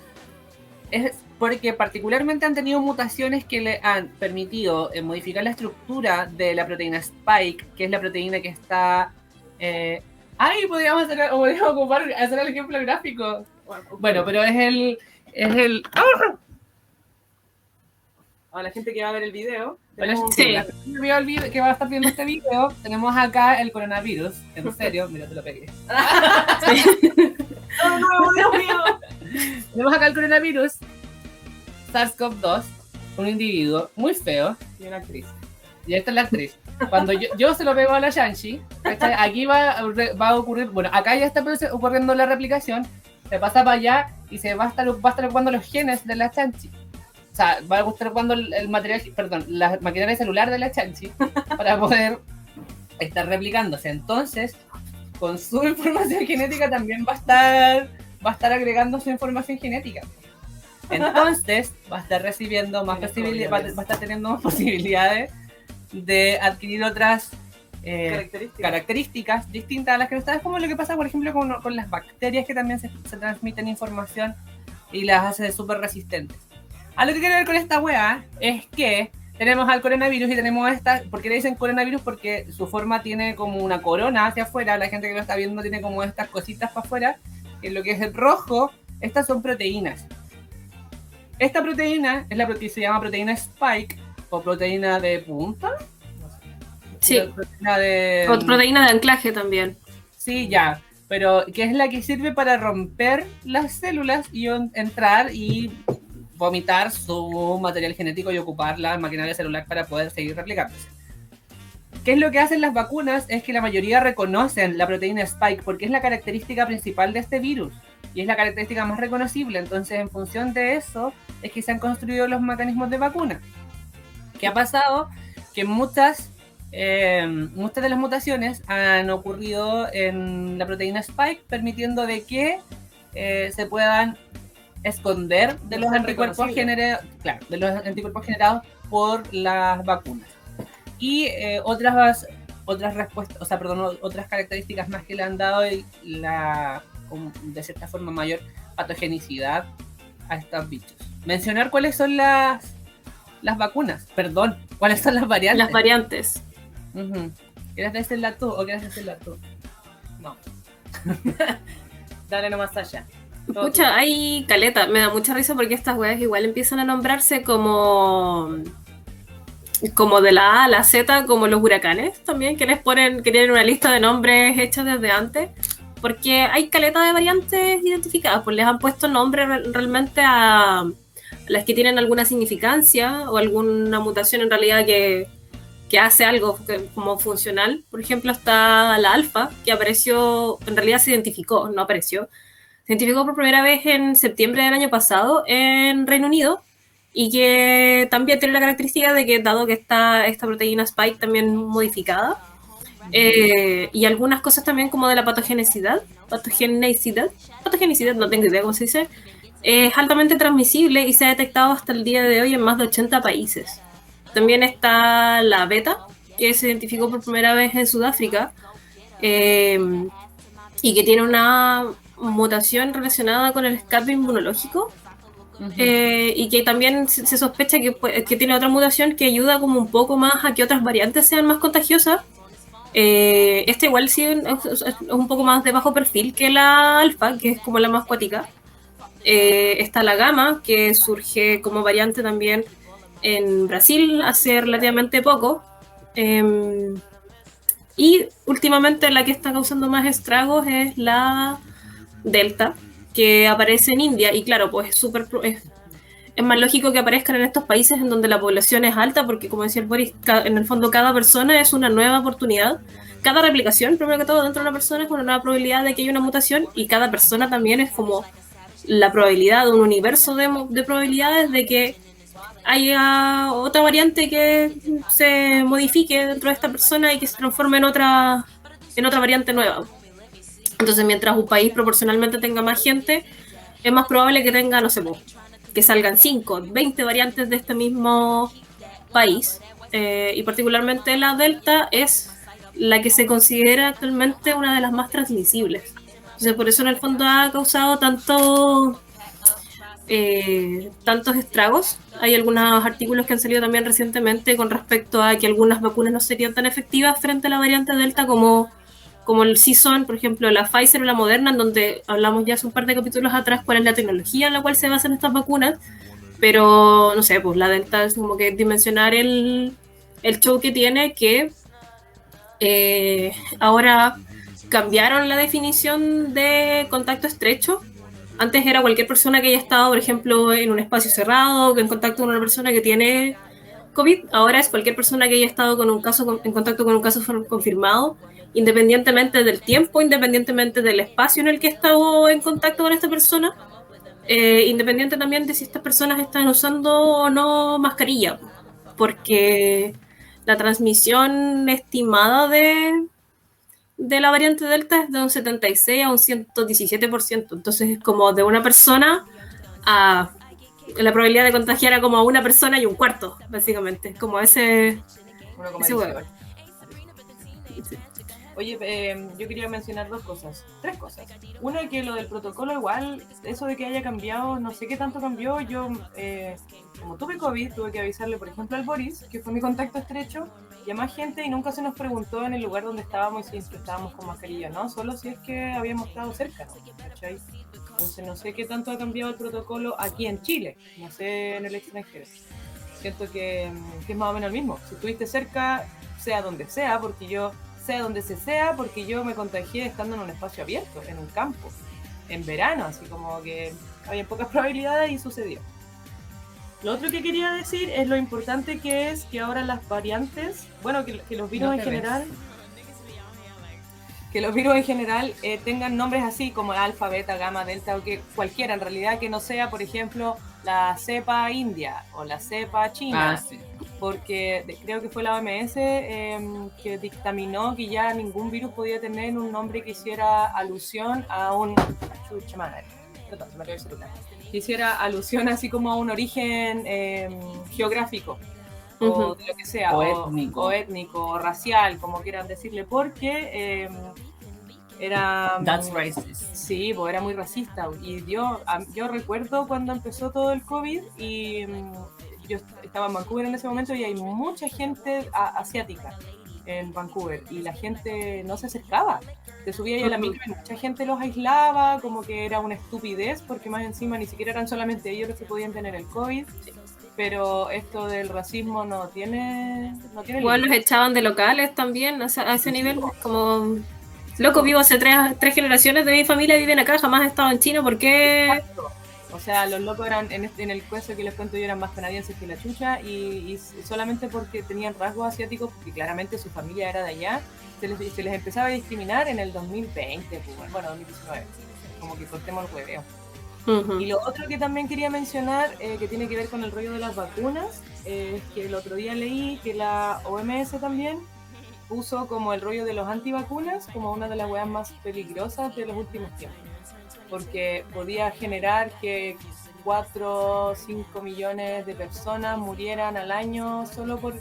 es porque particularmente han tenido mutaciones que le han permitido eh, modificar la estructura de la proteína Spike, que es la proteína que está... Eh, ¡Ay! Podríamos, hacer, podríamos ocupar, hacer el ejemplo gráfico. Bueno, pero es el... Es el ¡Ah! A la gente que va a ver el video. Sí. que va a estar viendo este video, tenemos acá el coronavirus. En serio, mira, te lo pegué. [laughs] no, no, Dios mío. Tenemos acá el coronavirus, SARS-CoV-2, un individuo muy feo y una actriz. Y esta es la actriz. Cuando yo, se lo pego a la Shanshi, aquí va, va, a ocurrir, bueno, acá ya está ocurriendo la replicación, se pasa para allá y se va a estar, va a estar ocupando los genes de la Shanshi. O sea, va a estar ocupando el, material, perdón, la maquinaria celular de la Shanshi [laughs] para poder estar replicándose. Entonces, con su [laughs] información genética también va a estar va a estar agregando su información genética. Entonces, [laughs] va a estar recibiendo más posibilidades, va, a estar teniendo más posibilidades de adquirir otras eh, características. distintas a las que no sabes, como lo que pasa, por ejemplo, con, las bacterias que también se, transmiten información y las hace súper resistentes. A lo que quiero ver con esta wea es que tenemos al coronavirus y tenemos esta, ¿por qué le dicen coronavirus? Porque su forma tiene como una corona hacia afuera, la gente que lo está viendo tiene como estas cositas para afuera, en lo que es el rojo, estas son proteínas. Esta proteína es la proteína, se llama proteína spike o proteína de punta. Sí. Proteína de, o proteína de anclaje también. Sí, ya. Pero que es la que sirve para romper las células y entrar y vomitar su material genético y ocupar la maquinaria celular para poder seguir replicándose. ¿Qué es lo que hacen las vacunas? Es que la mayoría reconocen la proteína spike porque es la característica principal de este virus y es la característica más reconocible. Entonces, en función de eso, es que se han construido los mecanismos de vacuna. ¿Qué ha pasado? Que muchas, eh, muchas de las mutaciones han ocurrido en la proteína spike, permitiendo de que eh, se puedan esconder de los anticuerpos generados, de los anticuerpos generados por las vacunas y eh, otras otras respuestas, o sea, perdón, otras características más que le han dado la, de cierta forma, mayor patogenicidad a estos bichos. Mencionar cuáles son las, las vacunas, perdón, cuáles son las variantes. Las variantes. ¿Quieres decirla tú o quieres decirla tú? No. [laughs] Dale nomás allá. Escucha, hay caleta, me da mucha risa porque estas weas igual empiezan a nombrarse como como de la A a la Z, como los huracanes también, que les ponen, que tienen una lista de nombres hechos desde antes, porque hay caleta de variantes identificadas, pues les han puesto nombre realmente a las que tienen alguna significancia o alguna mutación en realidad que, que hace algo como funcional. Por ejemplo, está la alfa, que apareció, en realidad se identificó, no apareció, se identificó por primera vez en septiembre del año pasado en Reino Unido y que también tiene la característica de que dado que está esta proteína spike también modificada eh, y algunas cosas también como de la patogenicidad, patogenicidad, patogenicidad, no tengo idea cómo se dice, es altamente transmisible y se ha detectado hasta el día de hoy en más de 80 países. También está la beta, que se identificó por primera vez en Sudáfrica eh, y que tiene una mutación relacionada con el escape inmunológico eh, y que también se, sospecha que, que, tiene otra mutación que ayuda como un poco más a que otras variantes sean más contagiosas. Eh, esta igual sí es, un poco más de bajo perfil que la alfa, que es como la más cuática. Eh, está la gama, que surge como variante también en Brasil hace relativamente poco. Em, y últimamente la que está causando más estragos es la Delta, que aparece en India. Y claro, pues es súper es, más lógico que aparezcan en estos países en donde la población es alta, porque como decía el Boris, en el fondo cada persona es una nueva oportunidad. Cada replicación, primero que todo, dentro de una persona es una nueva probabilidad de que haya una mutación y cada persona también es como la probabilidad de un universo de, de probabilidades de que haya otra variante que se modifique dentro de esta persona y que se transforme en otra, en otra variante nueva. Entonces, mientras un país proporcionalmente tenga más gente, es más probable que tenga, no sé, que salgan 5, 20 variantes de este mismo país. Eh, y particularmente la Delta es la que se considera actualmente una de las más transmisibles. Entonces, por eso en el fondo ha causado tanto eh, tantos estragos. Hay algunos artículos que han salido también recientemente con respecto a que algunas vacunas no serían tan efectivas frente a la variante Delta como, como sí son, por ejemplo, la Pfizer o la Moderna, en donde hablamos ya hace un par de capítulos atrás cuál es la tecnología en la cual se basan estas vacunas. Pero, no sé, pues la Delta es como que dimensionar el, el show que tiene que eh, ahora cambiaron la definición de contacto estrecho antes era cualquier persona que haya estado, por ejemplo, en un espacio cerrado, en contacto con una persona que tiene COVID. Ahora es cualquier persona que haya estado con un caso, en contacto con un caso confirmado, independientemente del tiempo, independientemente del espacio en el que ha estado en contacto con esta persona, eh, independiente también de si estas personas están usando o no mascarilla, porque la transmisión estimada de, de la variante Delta es de un 76 a un 117%. Entonces es como de una persona a la probabilidad de contagiar a como a una persona y un cuarto, básicamente. Como ese, ese Oye, eh, yo quería mencionar dos cosas, tres cosas. Uno que lo del protocolo igual, eso de que haya cambiado, no sé qué tanto cambió. Yo, eh, como tuve COVID, tuve que avisarle, por ejemplo, al Boris, que fue mi contacto estrecho, y a más gente y nunca se nos preguntó en el lugar donde estábamos y si estábamos con mascarilla, ¿no? Solo si es que habíamos estado cerca, ¿no? Entonces no sé qué tanto ha cambiado el protocolo aquí en Chile, no sé en el extranjero. Siento que, que es más o menos el mismo. Si estuviste cerca, sea donde sea, porque yo sea donde se sea, porque yo me contagié estando en un espacio abierto, en un campo, en verano, así como que había pocas [laughs] probabilidades y sucedió. Lo otro que quería decir es lo importante que es que ahora las variantes, bueno, que, los virus en general, que los virus en general eh, tengan nombres así como alfa, beta, gamma, delta o que cualquiera en realidad que no sea, por ejemplo, la cepa india o la cepa china. Ah, sí porque creo que fue la OMS em, que dictaminó que ya ningún virus podía tener un nombre que hiciera alusión a un... Que hiciera alusión así como a un origen em, geográfico. O de lo que sea, o, étnico. o, racial, como quieran decirle, porque em, era That's racist. sí pues era muy racista y yo yo recuerdo cuando empezó todo el covid y yo estaba en Vancouver en ese momento y hay mucha gente asiática en Vancouver y la gente no se acercaba. Se subía ahí a la micro y mucha gente los aislaba, como que era una estupidez, porque más encima ni siquiera eran solamente ellos los que podían tener el COVID. Pero esto del racismo no tiene. No tiene Igual los echaban de locales también, a ese nivel, como. Loco, vivo hace tres, tres generaciones de mi familia, viven acá, jamás he estado en China, ¿por qué? O sea, los locos eran, en, este, en el caso que les cuento yo, eran más canadienses que la chucha y, solamente porque tenían rasgos asiáticos, porque claramente su familia era de allá, se les, se les empezaba a discriminar en el 2020, pues, bueno, 2019, como que cortemos el hueveo. Y lo otro que también quería mencionar, eh, que tiene que ver con el rollo de las vacunas, es que el otro día leí que la OMS también puso como el rollo de los antivacunas como una de las weas más peligrosas de los últimos tiempos porque podía generar que 4 o 5 millones de personas murieran al año solo por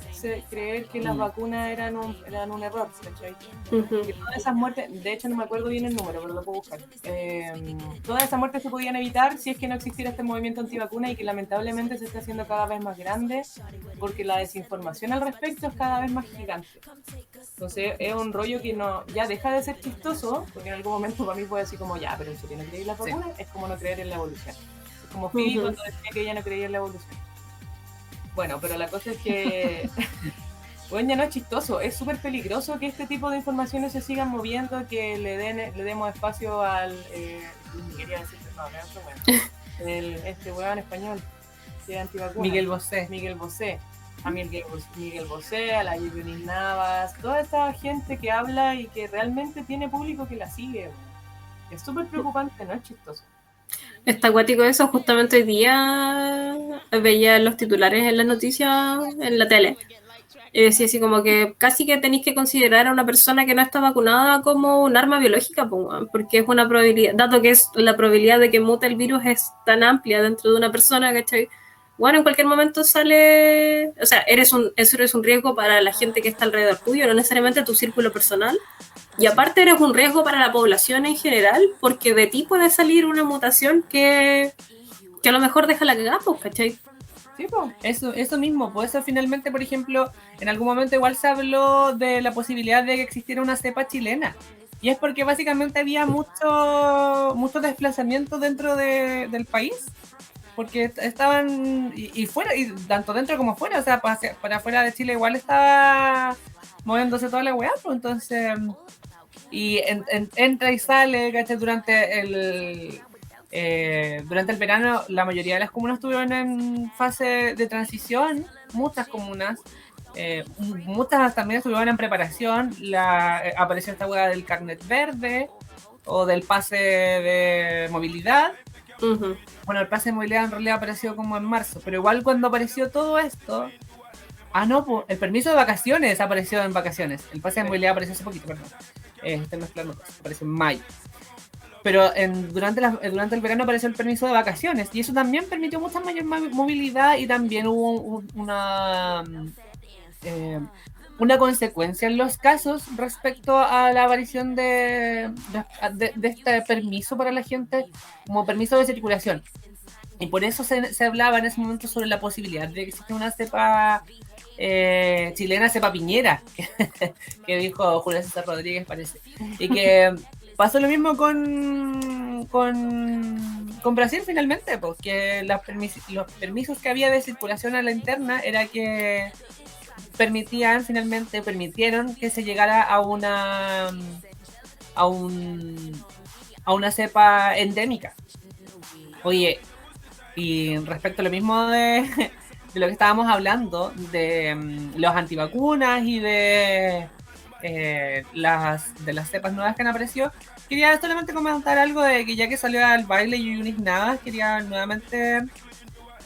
creer que las Mm. vacunas eran un, eran un error. ¿cachai? Ujú. que todas esas muertes, de hecho no me acuerdo bien el número, pero lo puedo buscar. Eh, todas esas muertes se podían evitar si es que no existiera este movimiento antivacuna y que lamentablemente se está haciendo cada vez más grande porque la desinformación al respecto es cada vez más gigante. Entonces es un rollo que no ya deja de ser chistoso, porque en algún momento para mí puede decir como ya, pero en serio no creéis las Sí. vacunas, es como no creer en la evolución. Como Phoebe Ujú. cuando decía que ella no creía en la evolución. Bueno, pero la cosa es que [laughs] bueno, ya no es chistoso, es súper peligroso que este tipo de informaciones se sigan moviendo, que le den le demos espacio al eh, quería decir, no, no weón. El, este weón español que es antivacuna. Miguel Bosé. Miguel Bosé, a Miguel, Miguel Bosé, a la Yunis Navas, toda esa gente que habla y que realmente tiene público que la sigue. weón. Es súper preocupante, no es chistoso. Está acuático eso, justamente hoy día veía los titulares en las noticias en la tele. Y decía así como que casi que tenéis que considerar a una persona que no está vacunada como un arma biológica, porque es una probabilidad, dado que es la probabilidad de que mute el virus es tan amplia dentro de una persona, ¿cachai? Bueno, en cualquier momento sale, o sea, eres un, eso eres un riesgo para la gente que está alrededor tuyo, no necesariamente tu círculo personal. Y aparte eres un riesgo para la población en general, porque de ti puede salir una mutación que, que a lo mejor deja la cagada, pues, ¿cachai? Sí, po. Eso, eso mismo, por eso finalmente, por ejemplo, en algún momento igual se habló de la posibilidad de que existiera una cepa chilena. Y es porque básicamente había mucho, mucho desplazamiento dentro de- del país. Porque est- estaban, y, fuera, y tanto dentro como fuera, o sea, para, para afuera de Chile igual estaba moviéndose toda la weá, pues entonces, y en- en- entra y sale, ¿cachai? Durante el, eh, durante el verano la mayoría de las comunas estuvieron en fase de transición, muchas comunas, eh, muchas también estuvieron en preparación, la, eh, apareció esta hueá del carnet verde o del pase de movilidad. Bueno, el pase de movilidad en realidad apareció como en marzo, pero igual cuando apareció todo esto... Ah, no, pues, el permiso de vacaciones apareció en vacaciones. El pase de movilidad apareció hace poquito, perdón. Eh, estoy mezclando apareció en mayo. Pero en, durante, la- eh, durante el verano apareció el permiso de vacaciones y eso también permitió mucha mayor ma- movilidad y también hubo un- una, mm, eh, una consecuencia en los casos respecto a la aparición de, de, de este permiso para la gente como permiso de circulación. Y por eso se, se hablaba en ese momento sobre la posibilidad de que exista una cepa eh, chilena, cepa piñera, [laughs] que dijo Julio César Rodríguez, parece. Y que pasó lo mismo con, con, con Brasil finalmente, porque las permis- los permisos que había de circulación a la interna era que permitían finalmente, permitieron que se llegara a una a un a una cepa endémica. Oye, y respecto a lo mismo de, lo que estábamos hablando, de mm, los antivacunas y de eh, las de las cepas nuevas que han aparecido, quería solamente comentar algo de que ya que salió al baile Yunis Navas, quería nuevamente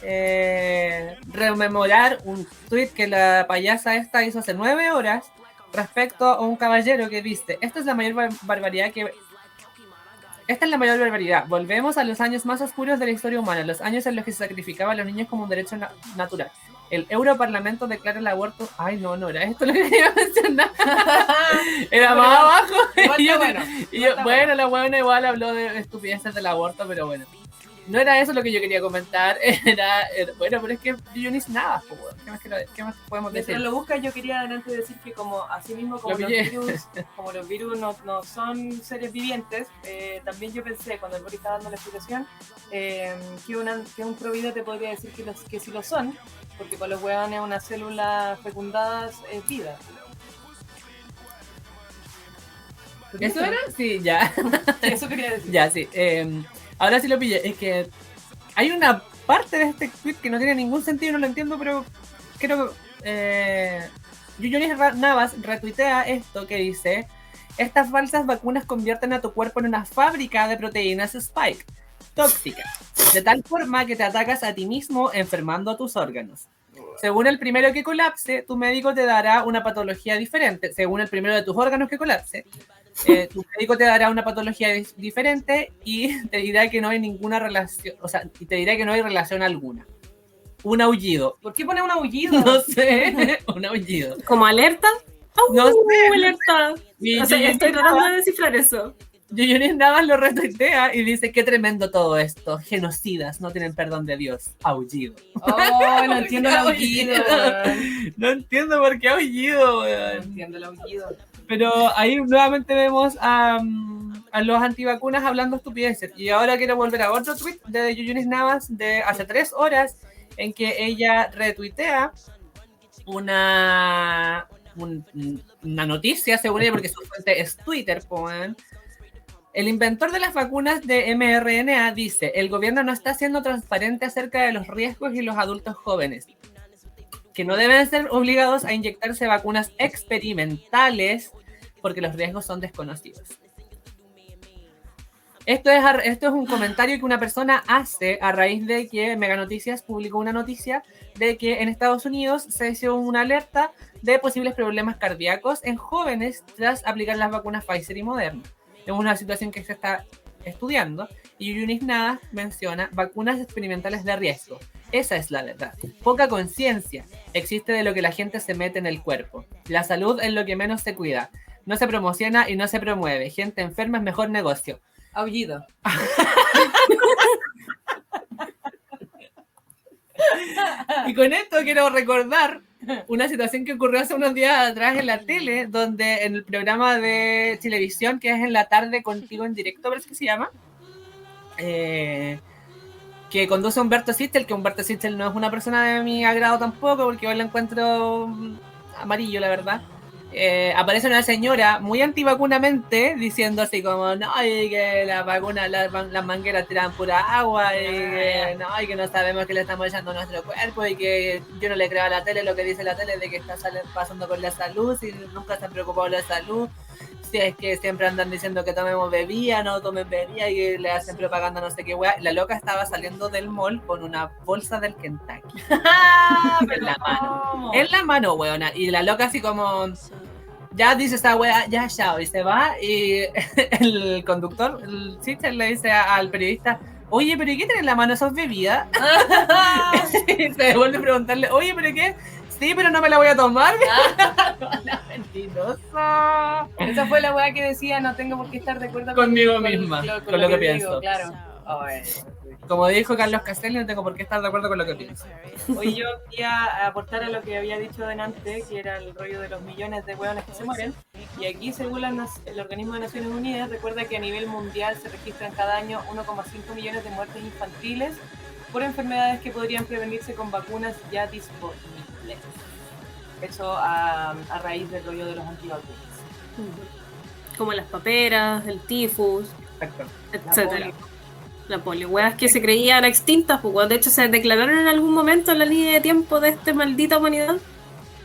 eh, rememorar un tweet que la payasa esta hizo hace nueve horas respecto a un caballero que dice, esta es la mayor bar- barbaridad que... Esta es la mayor barbaridad. Volvemos a los años más oscuros de la historia humana, los años en los que se sacrificaba a los niños como un derecho na- natural. El Europarlamento declara el aborto. Ay, no, no era esto lo que [laughs] quería mencionar. [laughs] Era más abajo. Y yo- está bueno. y igual yo- está bueno, la buena igual habló de estupideces del aborto, pero bueno. No era eso lo que yo quería comentar. [laughs] Era, era- bueno, pero es que Dionis nada, pues. ¿Qué más, quiero- qué más podemos decir? Mientras lo buscas, yo quería antes decir que como así mismo como Lo los virus, [laughs] como los virus no, no son seres vivientes, eh, también yo pensé cuando el Boris estaba dando la explicación eh, que, una, que un provido te podría decir que, los, que sí lo son, porque para los hueones una célula fecundada es vida. ¿Eso era? Sí, ya. Sí, Eso quería decir. [laughs] ya, sí. Eh, ahora sí lo pillé. Es que hay una parte de este tweet que no tiene ningún sentido, no lo entiendo, pero creo que. Eh, Yuyonis Navas retuitea esto que dice: Estas falsas vacunas convierten a tu cuerpo en una fábrica de proteínas Spike, tóxicas, de tal forma que te atacas a ti mismo enfermando a tus órganos. Según el primero que colapse, tu médico te dará una patología diferente. Según el primero de tus órganos que colapse, eh, tu médico te dará una patología diferente y [laughs] te dirá que no hay ninguna relación, o sea, y te dirá que no hay relación alguna. Un aullido. ¿Por qué pone un aullido? No [laughs] sé, un aullido. Como alerta. No ¡Au! sé. alerta. Y O sea, estoy tratando de descifrar eso. Yoyonis Navas lo retuitea y dice, qué tremendo todo esto. Genocidas, no tienen perdón de Dios. Aullido. Oh, no [laughs] entiendo el aullido. No entiendo por qué aullido, No entiendo el aullido. Pero ahí nuevamente vemos a, mm, a los antivacunas hablando estupideces. Y ahora quiero volver a otro tweet de Yuyunis Navas de hace tres horas en que ella retuitea una, un- una noticia, según ella, porque su fuente es Twitter. El inventor de las vacunas de mRNA dice, el gobierno no está siendo transparente acerca de los riesgos y los adultos jóvenes, que no deben ser obligados a inyectarse vacunas experimentales porque los riesgos son desconocidos. Esto es, esto es un comentario que una persona hace a raíz de que Mega Noticias publicó una noticia de que en Estados Unidos se hizo una alerta de posibles problemas cardíacos en jóvenes tras aplicar las vacunas Pfizer y Moderna. Es una situación que se está estudiando y Yunis Nada menciona vacunas experimentales de riesgo. Esa es la verdad. Poca conciencia existe de lo que la gente se mete en el cuerpo. La salud es lo que menos se cuida. No se promociona y no se promueve. Gente enferma es mejor negocio. Aullido. Y con esto quiero recordar una situación que ocurrió hace unos días atrás en la tele, donde en el programa de televisión, que es en la tarde contigo en directo, parece que se llama, eh, que conduce Humberto Sistel, que Humberto Sistel no es una persona de mi agrado tampoco, porque hoy la encuentro mm, amarillo, la verdad. Eh, aparece una señora muy antivacunamente diciendo así como no y que las vacunas las, las mangueras tiran pura agua y que no y que no sabemos qué le estamos echando a nuestro cuerpo y que yo no le creo a la tele lo que dice la tele de que está pasando con la salud y nunca se han preocupado de la salud si es que siempre andan diciendo que tomemos bebida, no tomen bebida y le hacen propaganda no sé qué weá. La loca estaba saliendo del mall con una bolsa del Kentucky [laughs] en la mano. En la mano, weona. Y la loca así como. Ya dice esa wea, ya chao. Y se va. Y [laughs] el conductor, el sister, le dice al periodista. Oye, pero ¿y qué tiene en la mano? ¿Sos bebida? [laughs] y se devuelve a preguntarle, oye, pero ¿qué? Sí, pero no me la voy a tomar. la [laughs] mentirosa. Esa fue la weá que decía, no tengo por qué estar de acuerdo Conmigo con, misma, con, con lo que pienso. claro. Como dijo Carlos Castelli, no tengo por qué estar de acuerdo con lo que pienso. Hoy yo quería aportar a lo que había dicho delante, que era el rollo de los millones de hueones que se mueren. Y aquí, según la el Organismo de Naciones Unidas, recuerda que a nivel mundial se registran cada año 1,5 millones de muertes infantiles por enfermedades que podrían prevenirse con vacunas ya disponibles. Eso a, a raíz del rollo de los antivacunas. Como las paperas, el tifus, Exacto. La etcétera. polio. La polio, weas que se creían extintas, pues de hecho se declararon en algún momento en la línea de tiempo de esta maldita humanidad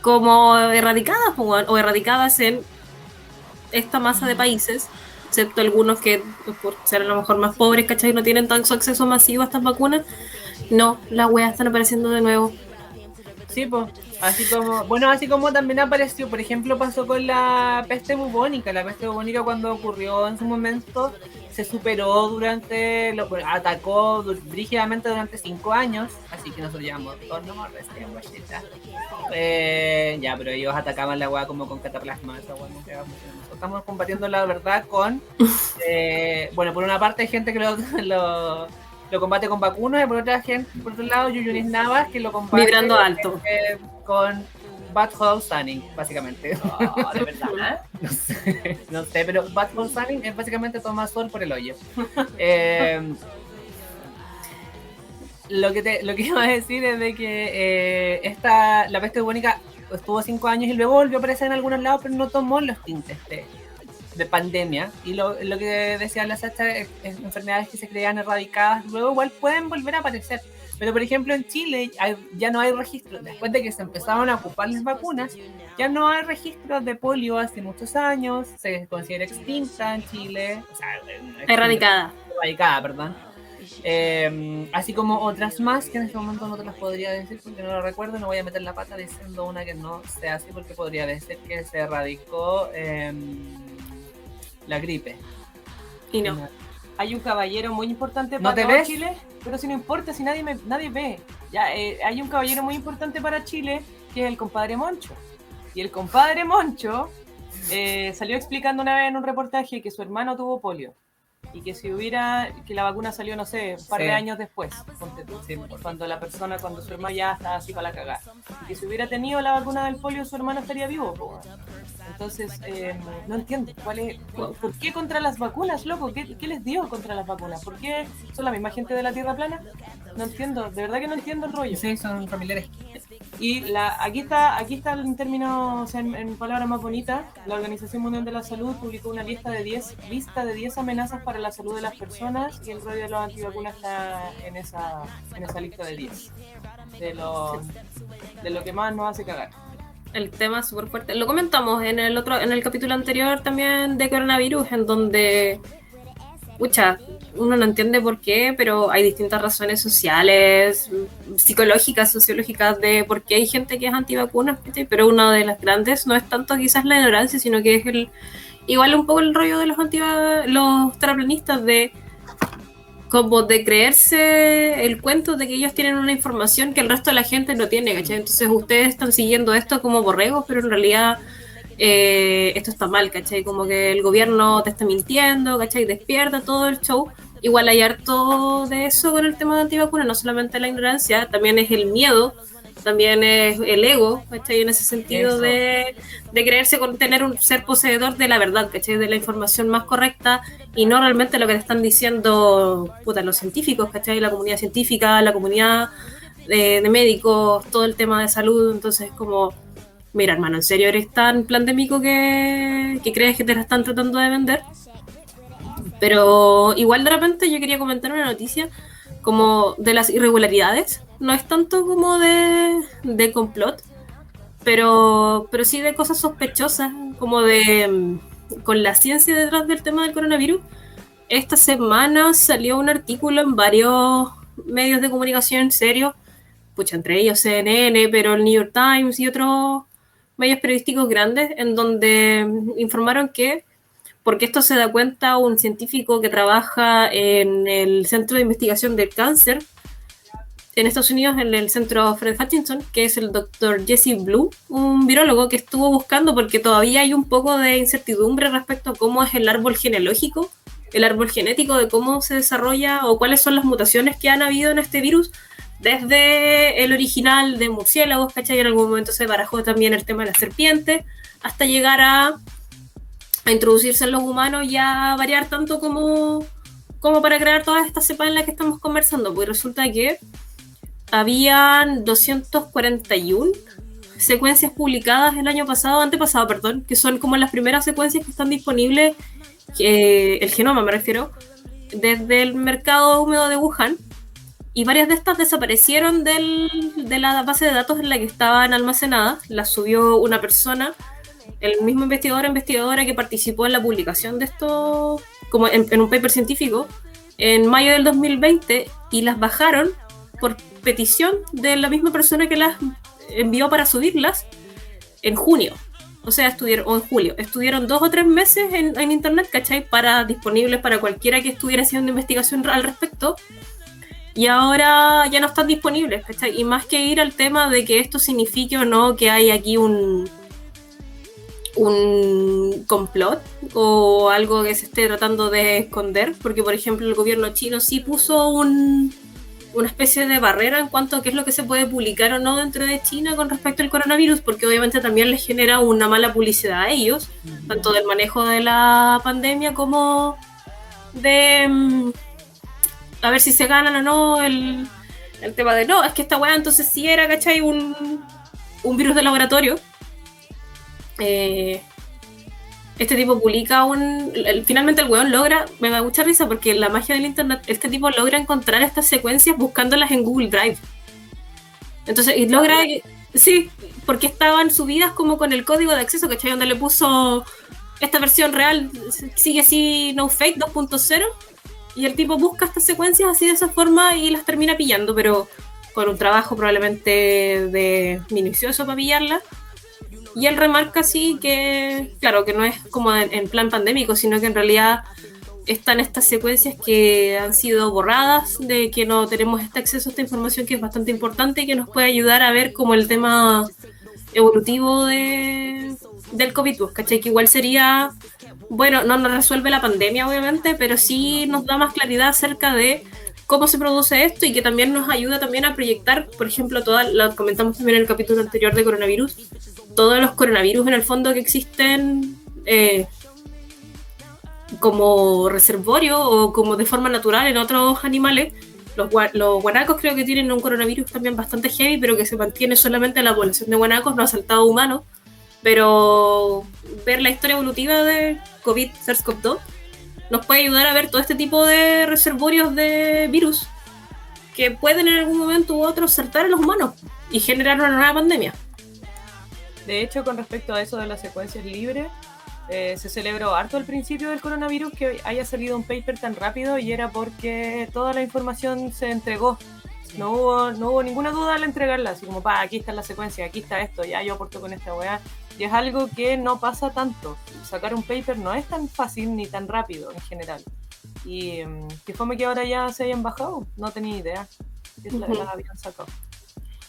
como erradicadas, pues, o erradicadas en esta masa de países, excepto algunos que pues, por ser a lo mejor más pobres, ¿cachai? No tienen tanto acceso masivo a estas vacunas. No, las weas están apareciendo de nuevo. Sí, pues. Así como, bueno, así como también apareció, por ejemplo, pasó con la peste bubónica. La peste bubónica cuando ocurrió en su momento se superó durante, lo, atacó brígidamente durante cinco años, así que nosotros recién, guachita. Eh, ya, pero ellos atacaban la weá como con cataplasma, esa weá nunca. Nosotros estamos combatiendo la verdad con, eh, bueno, por una parte hay gente que lo, [laughs] lo, lo combate con vacunas y por otra gente, por otro lado, Yuyunis Navas que lo combate Vibrando alto. eh, con Bad Hole Sunning, básicamente. Oh, de [laughs] verdad. No sé, no sé, pero Bad Hole Sunning es básicamente tomar sol por el hoyo. Eh, lo, que te- lo que iba a decir es de que eh, esta, la peste bubónica estuvo cinco años y luego volvió a aparecer en algunos lados, pero no tomó los tintes de, de pandemia. Y lo, lo que decía la Sacha es, es enfermedades que se creían erradicadas, luego igual pueden volver a aparecer. Pero por ejemplo en Chile hay- ya no hay registros, después de que se empezaron a ocupar las vacunas, ya no hay registros de polio hace muchos años, se considera extinta en Chile, o sea, extinta, Erradicada. erradicada, perdón. Eh, así como otras más que en este momento no te las podría decir porque no lo recuerdo, no voy a meter la pata diciendo una que no sea así porque podría decir que se erradicó. eh, La gripe. Y no. Hay un caballero muy importante ¿No para te todo ves? Chile, pero si no importa, si nadie me, nadie ve. Ya, eh, hay un caballero muy importante para Chile, que es el compadre Moncho. Y el compadre Moncho eh, salió explicando una vez en un reportaje que su hermano tuvo polio. Y que si hubiera, que la vacuna salió, no sé, un par Sí. de años después. Sí, por- cuando la persona, cuando su hermano ya estaba así para la cagada. Y que si hubiera tenido la vacuna del polio, su hermano estaría vivo. po. Entonces, eh, no entiendo. ¿cuál es, cu- ¿Por qué contra las vacunas, loco? ¿Qué, qué les dio contra las vacunas? ¿Por qué son la misma gente de la Tierra plana? No entiendo, de verdad que no entiendo el rollo. Sí, son familiares. Y la, aquí está aquí está en términos, en palabras más bonitas, la Organización Mundial de la Salud publicó una lista de 10 lista de 10 amenazas para la salud de las personas y el rollo de los antivacunas está en esa en esa lista de 10. De lo, de lo que más nos hace cagar. el tema es súper fuerte. Lo comentamos en el otro, en el capítulo anterior también de coronavirus, en donde, pucha, uno no entiende por qué, pero hay distintas razones sociales, psicológicas, sociológicas de por qué hay gente que es antivacunas, pero una de las grandes no es tanto quizás la ignorancia, sino que es el igual un poco el rollo de los antiva, los terraplanistas de como de creerse el cuento de que ellos tienen una información que el resto de la gente no tiene, ¿cachai? Entonces ustedes están siguiendo esto como borregos, pero en realidad eh, esto está mal, ¿cachai? Como que el gobierno te está mintiendo, ¿cachai? Despierta todo el show. Igual hay harto de eso con el tema de antivacunas, no solamente la ignorancia, también es el miedo, también es el ego, ¿cachai? En ese sentido de, de creerse con tener un ser poseedor de la verdad, ¿cachai? De la información más correcta y no realmente lo que te están diciendo puta, los científicos, ¿cachai? La comunidad científica, la comunidad de, de médicos, todo el tema de salud, entonces como, mira hermano, ¿en serio eres tan pandémico que, crees que te la están tratando de vender? Pero igual de repente yo quería comentar una noticia como de las irregularidades, no es tanto como de, de complot, pero, pero sí de cosas sospechosas, como de con la ciencia detrás del tema del coronavirus. Esta semana salió un artículo en varios medios de comunicación serios, pucha, entre ellos CNN, pero el New York Times y otros medios periodísticos grandes, en donde informaron que, porque esto se da cuenta un científico que trabaja en el Centro de Investigación del Cáncer en Estados Unidos, en el centro Fred Hutchinson, que es el doctor Jesse Blue, un virólogo que estuvo buscando porque todavía hay un poco de incertidumbre respecto a cómo es el árbol genealógico, el árbol genético de cómo se desarrolla o cuáles son las mutaciones que han habido en este virus desde el original de murciélagos, ¿cachai? En algún momento se barajó también el tema de la serpiente, hasta llegar a, a introducirse en los humanos y a variar tanto como, como para crear todas estas cepas en las que estamos conversando. Pues resulta que habían 241 secuencias publicadas el año pasado, antepasado, perdón, que son como las primeras secuencias que están disponibles, eh, el genoma me refiero, desde el mercado húmedo de Wuhan. Y varias de estas desaparecieron del, de la base de datos en la que estaban almacenadas. Las subió una persona, el mismo investigador o investigadora que participó en la publicación de esto, como en, en un paper científico, en mayo del 2020, y las bajaron por petición de la misma persona que las envió para subirlas en junio. O sea, estuvieron, o en julio, estuvieron dos o tres meses en, en internet, ¿cachai? Para disponibles para cualquiera que estuviera haciendo investigación al respecto. Y ahora ya no están disponibles. Y más que ir al tema de que esto signifique o no que hay aquí un, un complot o algo que se esté tratando de esconder, porque por ejemplo el gobierno chino sí puso un, una especie de barrera en cuanto a qué es lo que se puede publicar o no dentro de China con respecto al coronavirus, porque obviamente también les genera una mala publicidad a ellos, tanto del manejo de la pandemia como de mm, a ver si se ganan o no el, el tema de no, es que esta weá entonces sí era, ¿cachai? Un, un virus de laboratorio. Eh, este tipo publica un. el- finalmente el weón logra. Me da mucha risa porque la magia del internet. Este tipo logra encontrar estas secuencias buscándolas en Google Drive. Entonces, y logra. Sí, porque estaban subidas como con el código de acceso, ¿cachai? Donde le puso esta versión real, sigue así, no fake 2.0. Y el tipo busca estas secuencias así de esa forma y las termina pillando, pero con un trabajo probablemente de minucioso para pillarlas. Y él remarca así que, claro, que no es como en, plan pandémico, sino que en realidad están estas secuencias que han sido borradas, de que no tenemos este acceso a esta información que es bastante importante y que nos puede ayudar a ver como el tema evolutivo de, del COVID, pues, ¿cachai? Que igual sería, bueno, no nos resuelve la pandemia, obviamente, pero sí nos da más claridad acerca de cómo se produce esto y que también nos ayuda también a proyectar, por ejemplo, todas, lo comentamos también en el capítulo anterior de coronavirus, todos los coronavirus en el fondo que existen eh, como reservorio o como de forma natural en otros animales. Los, los, guanacos creo que tienen un coronavirus también bastante heavy, pero que se mantiene solamente en la población de guanacos, no ha saltado humanos. Pero ver la historia evolutiva de COVID, SARS-CoV-2, nos puede ayudar a ver todo este tipo de reservorios de virus que pueden en algún momento u otro saltar a los humanos y generar una nueva pandemia. De hecho, con respecto a eso de las secuencias libres, eh, se celebró harto al principio del coronavirus que haya salido un paper tan rápido y era porque toda la información se entregó. No hubo, no hubo ninguna duda al entregarla, así como, pa, aquí está la secuencia, aquí está esto, ya yo aporto con esta weá. Y es algo que no pasa tanto. Sacar un paper no es tan fácil ni tan rápido en general. Y um, que fue que ahora ya se hayan bajado, no tenía idea. Uh -huh. las habían sacado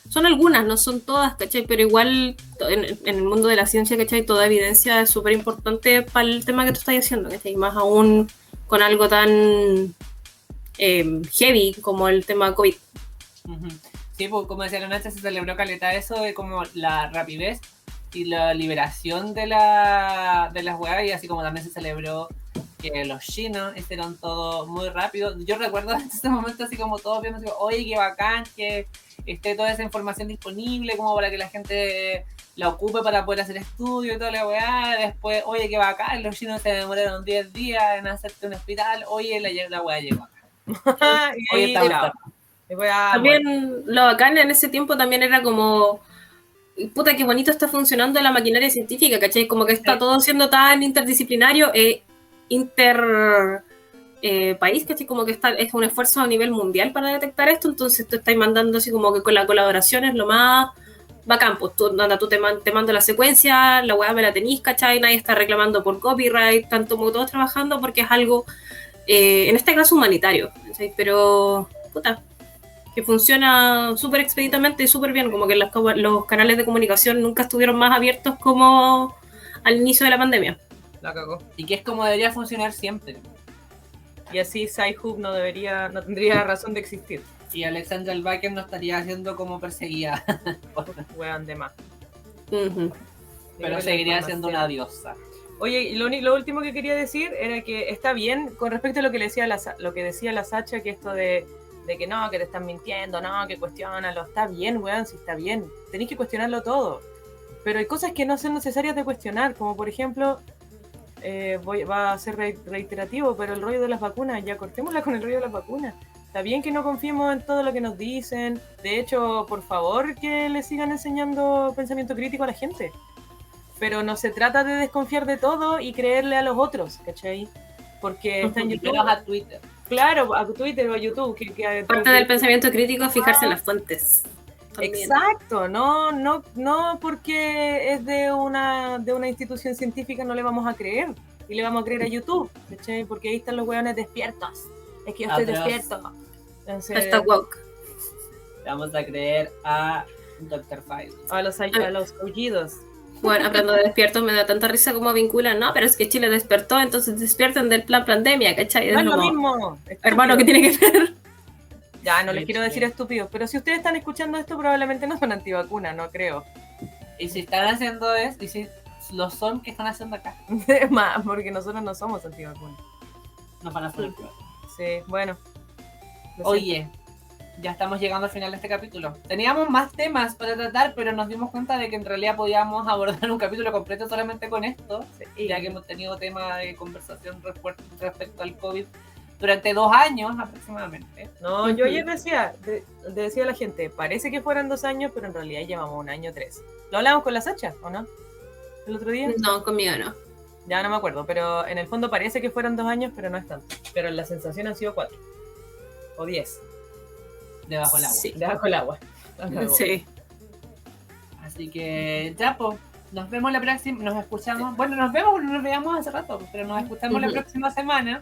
son algunas, no son todas, ¿cachai? Pero igual en, el mundo de la ciencia, ¿cachai? Toda evidencia es súper importante para el tema que tú estás haciendo, ¿cachai? Más aún con algo tan eh, heavy como el tema COVID. Sí, pues como decía noche, se celebró caleta eso de como la rapidez y la liberación de, la, de las huevas y así como también se celebró que los chinos hicieron todo muy rápido. Yo recuerdo [laughs] en ese momento así como todos viendo, digo, oye, qué bacán que esté toda esa información disponible como para que la gente la ocupe para poder hacer estudio y toda la weá. Después, oye, qué bacán, los chinos se demoraron 10 días en hacerte un hospital. Oye, la, la weá llegó acá. [laughs] [laughs] oye, está bravo. También lo bacán en ese tiempo también era como puta, qué bonito está funcionando la maquinaria científica, ¿cachai? Como que está todo siendo tan interdisciplinario e inter eh, país, ¿cachai? Como que está, es un esfuerzo a nivel mundial para detectar esto, entonces tú estás mandando así como que con la colaboración es lo más bacán, pues tú, anda, tú te, man, te mando la secuencia, la weá me la tenís, ¿cachai? Nadie está reclamando por copyright, tanto como todos trabajando porque es algo, eh, en este caso, humanitario. Pero, puta, que funciona súper expeditamente y súper bien, como que los, canales de comunicación nunca estuvieron más abiertos como al inicio de la pandemia. La cagó. Y que es como debería funcionar siempre. Y así Sci-Hub no debería, no tendría [laughs] razón de existir. Y Alexandra Albaker no estaría siendo como perseguida. [laughs] Weón de más. Uh -huh. Pero seguiría siendo una diosa. Oye, y lo, lo, último que quería decir era que está bien con respecto a lo que, le decía la, lo que decía la Sacha, que esto de de que no, que te están mintiendo, no, que cuestionalo. Está bien, weón, si está bien. Tenéis que cuestionarlo todo. Pero hay cosas que no son necesarias de cuestionar, como por ejemplo, eh, voy, va a ser reiterativo, pero el rollo de las vacunas, ya cortémosla con el rollo de las vacunas. Está bien que no confiemos en todo lo que nos dicen. De hecho, por favor, que le sigan enseñando pensamiento crítico a la gente. Pero no se trata de desconfiar de todo y creerle a los otros, ¿cachai? Porque está en YouTube. a Twitter. Claro, a Twitter o a YouTube. Que, que, Parte del pensamiento crítico es fijarse en las fuentes. También. Exacto, no, no, no porque es de una, de una institución científica no le vamos a creer. Y le vamos a creer a YouTube, ¿cachai? Porque ahí están los hueones despiertos. Es que yo estoy Atroz. despierto. Entonces, Está woke. Le vamos a creer a Dr. File. a los, a los aullidos. Bueno, hablando de despiertos, me da tanta risa como vinculan, no, pero es que Chile despertó, entonces despiertan del plan pandemia, ¿cachai? No es lo mismo. Hermano, ¿qué tiene que ver? Ya, no les quiero decir estúpidos, pero si ustedes están escuchando esto, probablemente no son antivacunas, no creo. Y si están haciendo eso, y si lo son, ¿qué están haciendo acá? [laughs] Es más, porque nosotros no somos antivacunas. Nos van a hacer pruebas. Sí, bueno. Oye, ya estamos llegando al final de este capítulo. Teníamos más temas para tratar, pero nos dimos cuenta de que en realidad podíamos abordar un capítulo completo solamente con esto, Sí. ya que hemos tenido tema de conversación respecto al COVID durante dos años aproximadamente. No, yo ayer decía, de- decía a la gente, parece que fueran dos años, pero en realidad llevamos un año tres. ¿Lo hablamos con la Sacha o no? ¿El otro día? No, conmigo no. Ya no me acuerdo, pero en el fondo parece que fueran dos años, pero no es tanto. Pero la sensación han sido cuatro. O diez. Debajo del agua. Sí. Debajo el agua. Sí. Así que ya, pues, nos vemos la próxima, nos escuchamos, bueno, nos vemos, no nos veíamos hace rato, pero nos escuchamos la próxima semana.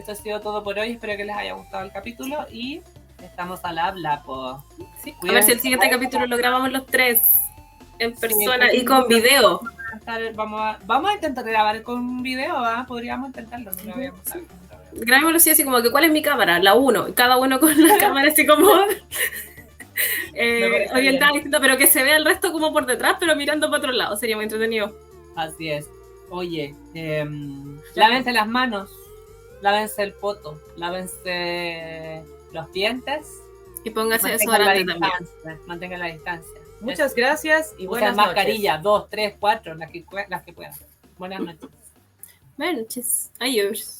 Esto ha sido todo por hoy, espero que les haya gustado el capítulo y estamos al habla, po. Sí, A ver si el siguiente capítulo lo grabamos los tres en persona y con video. Vamos a Vamos intentar grabar con video, ¿ah? podríamos intentarlo, no lo habíamos. Grabémoslo así, así como que ¿cuál es mi cámara? La uno, cada uno con la [laughs] cámara así como eh, orientada distinta, pero que se vea el resto como por detrás, pero mirando para otro lado, sería muy entretenido. Así es. Oye, em, lávense las manos, lávense el poto, lávense los dientes. Y póngase desodorante también. distancia. Mantengan la distancia. Muchas gracias y buenas mascarilla, dos, tres, cuatro, las que, las que puedan. Buenas noches. Buenas noches. Adiós.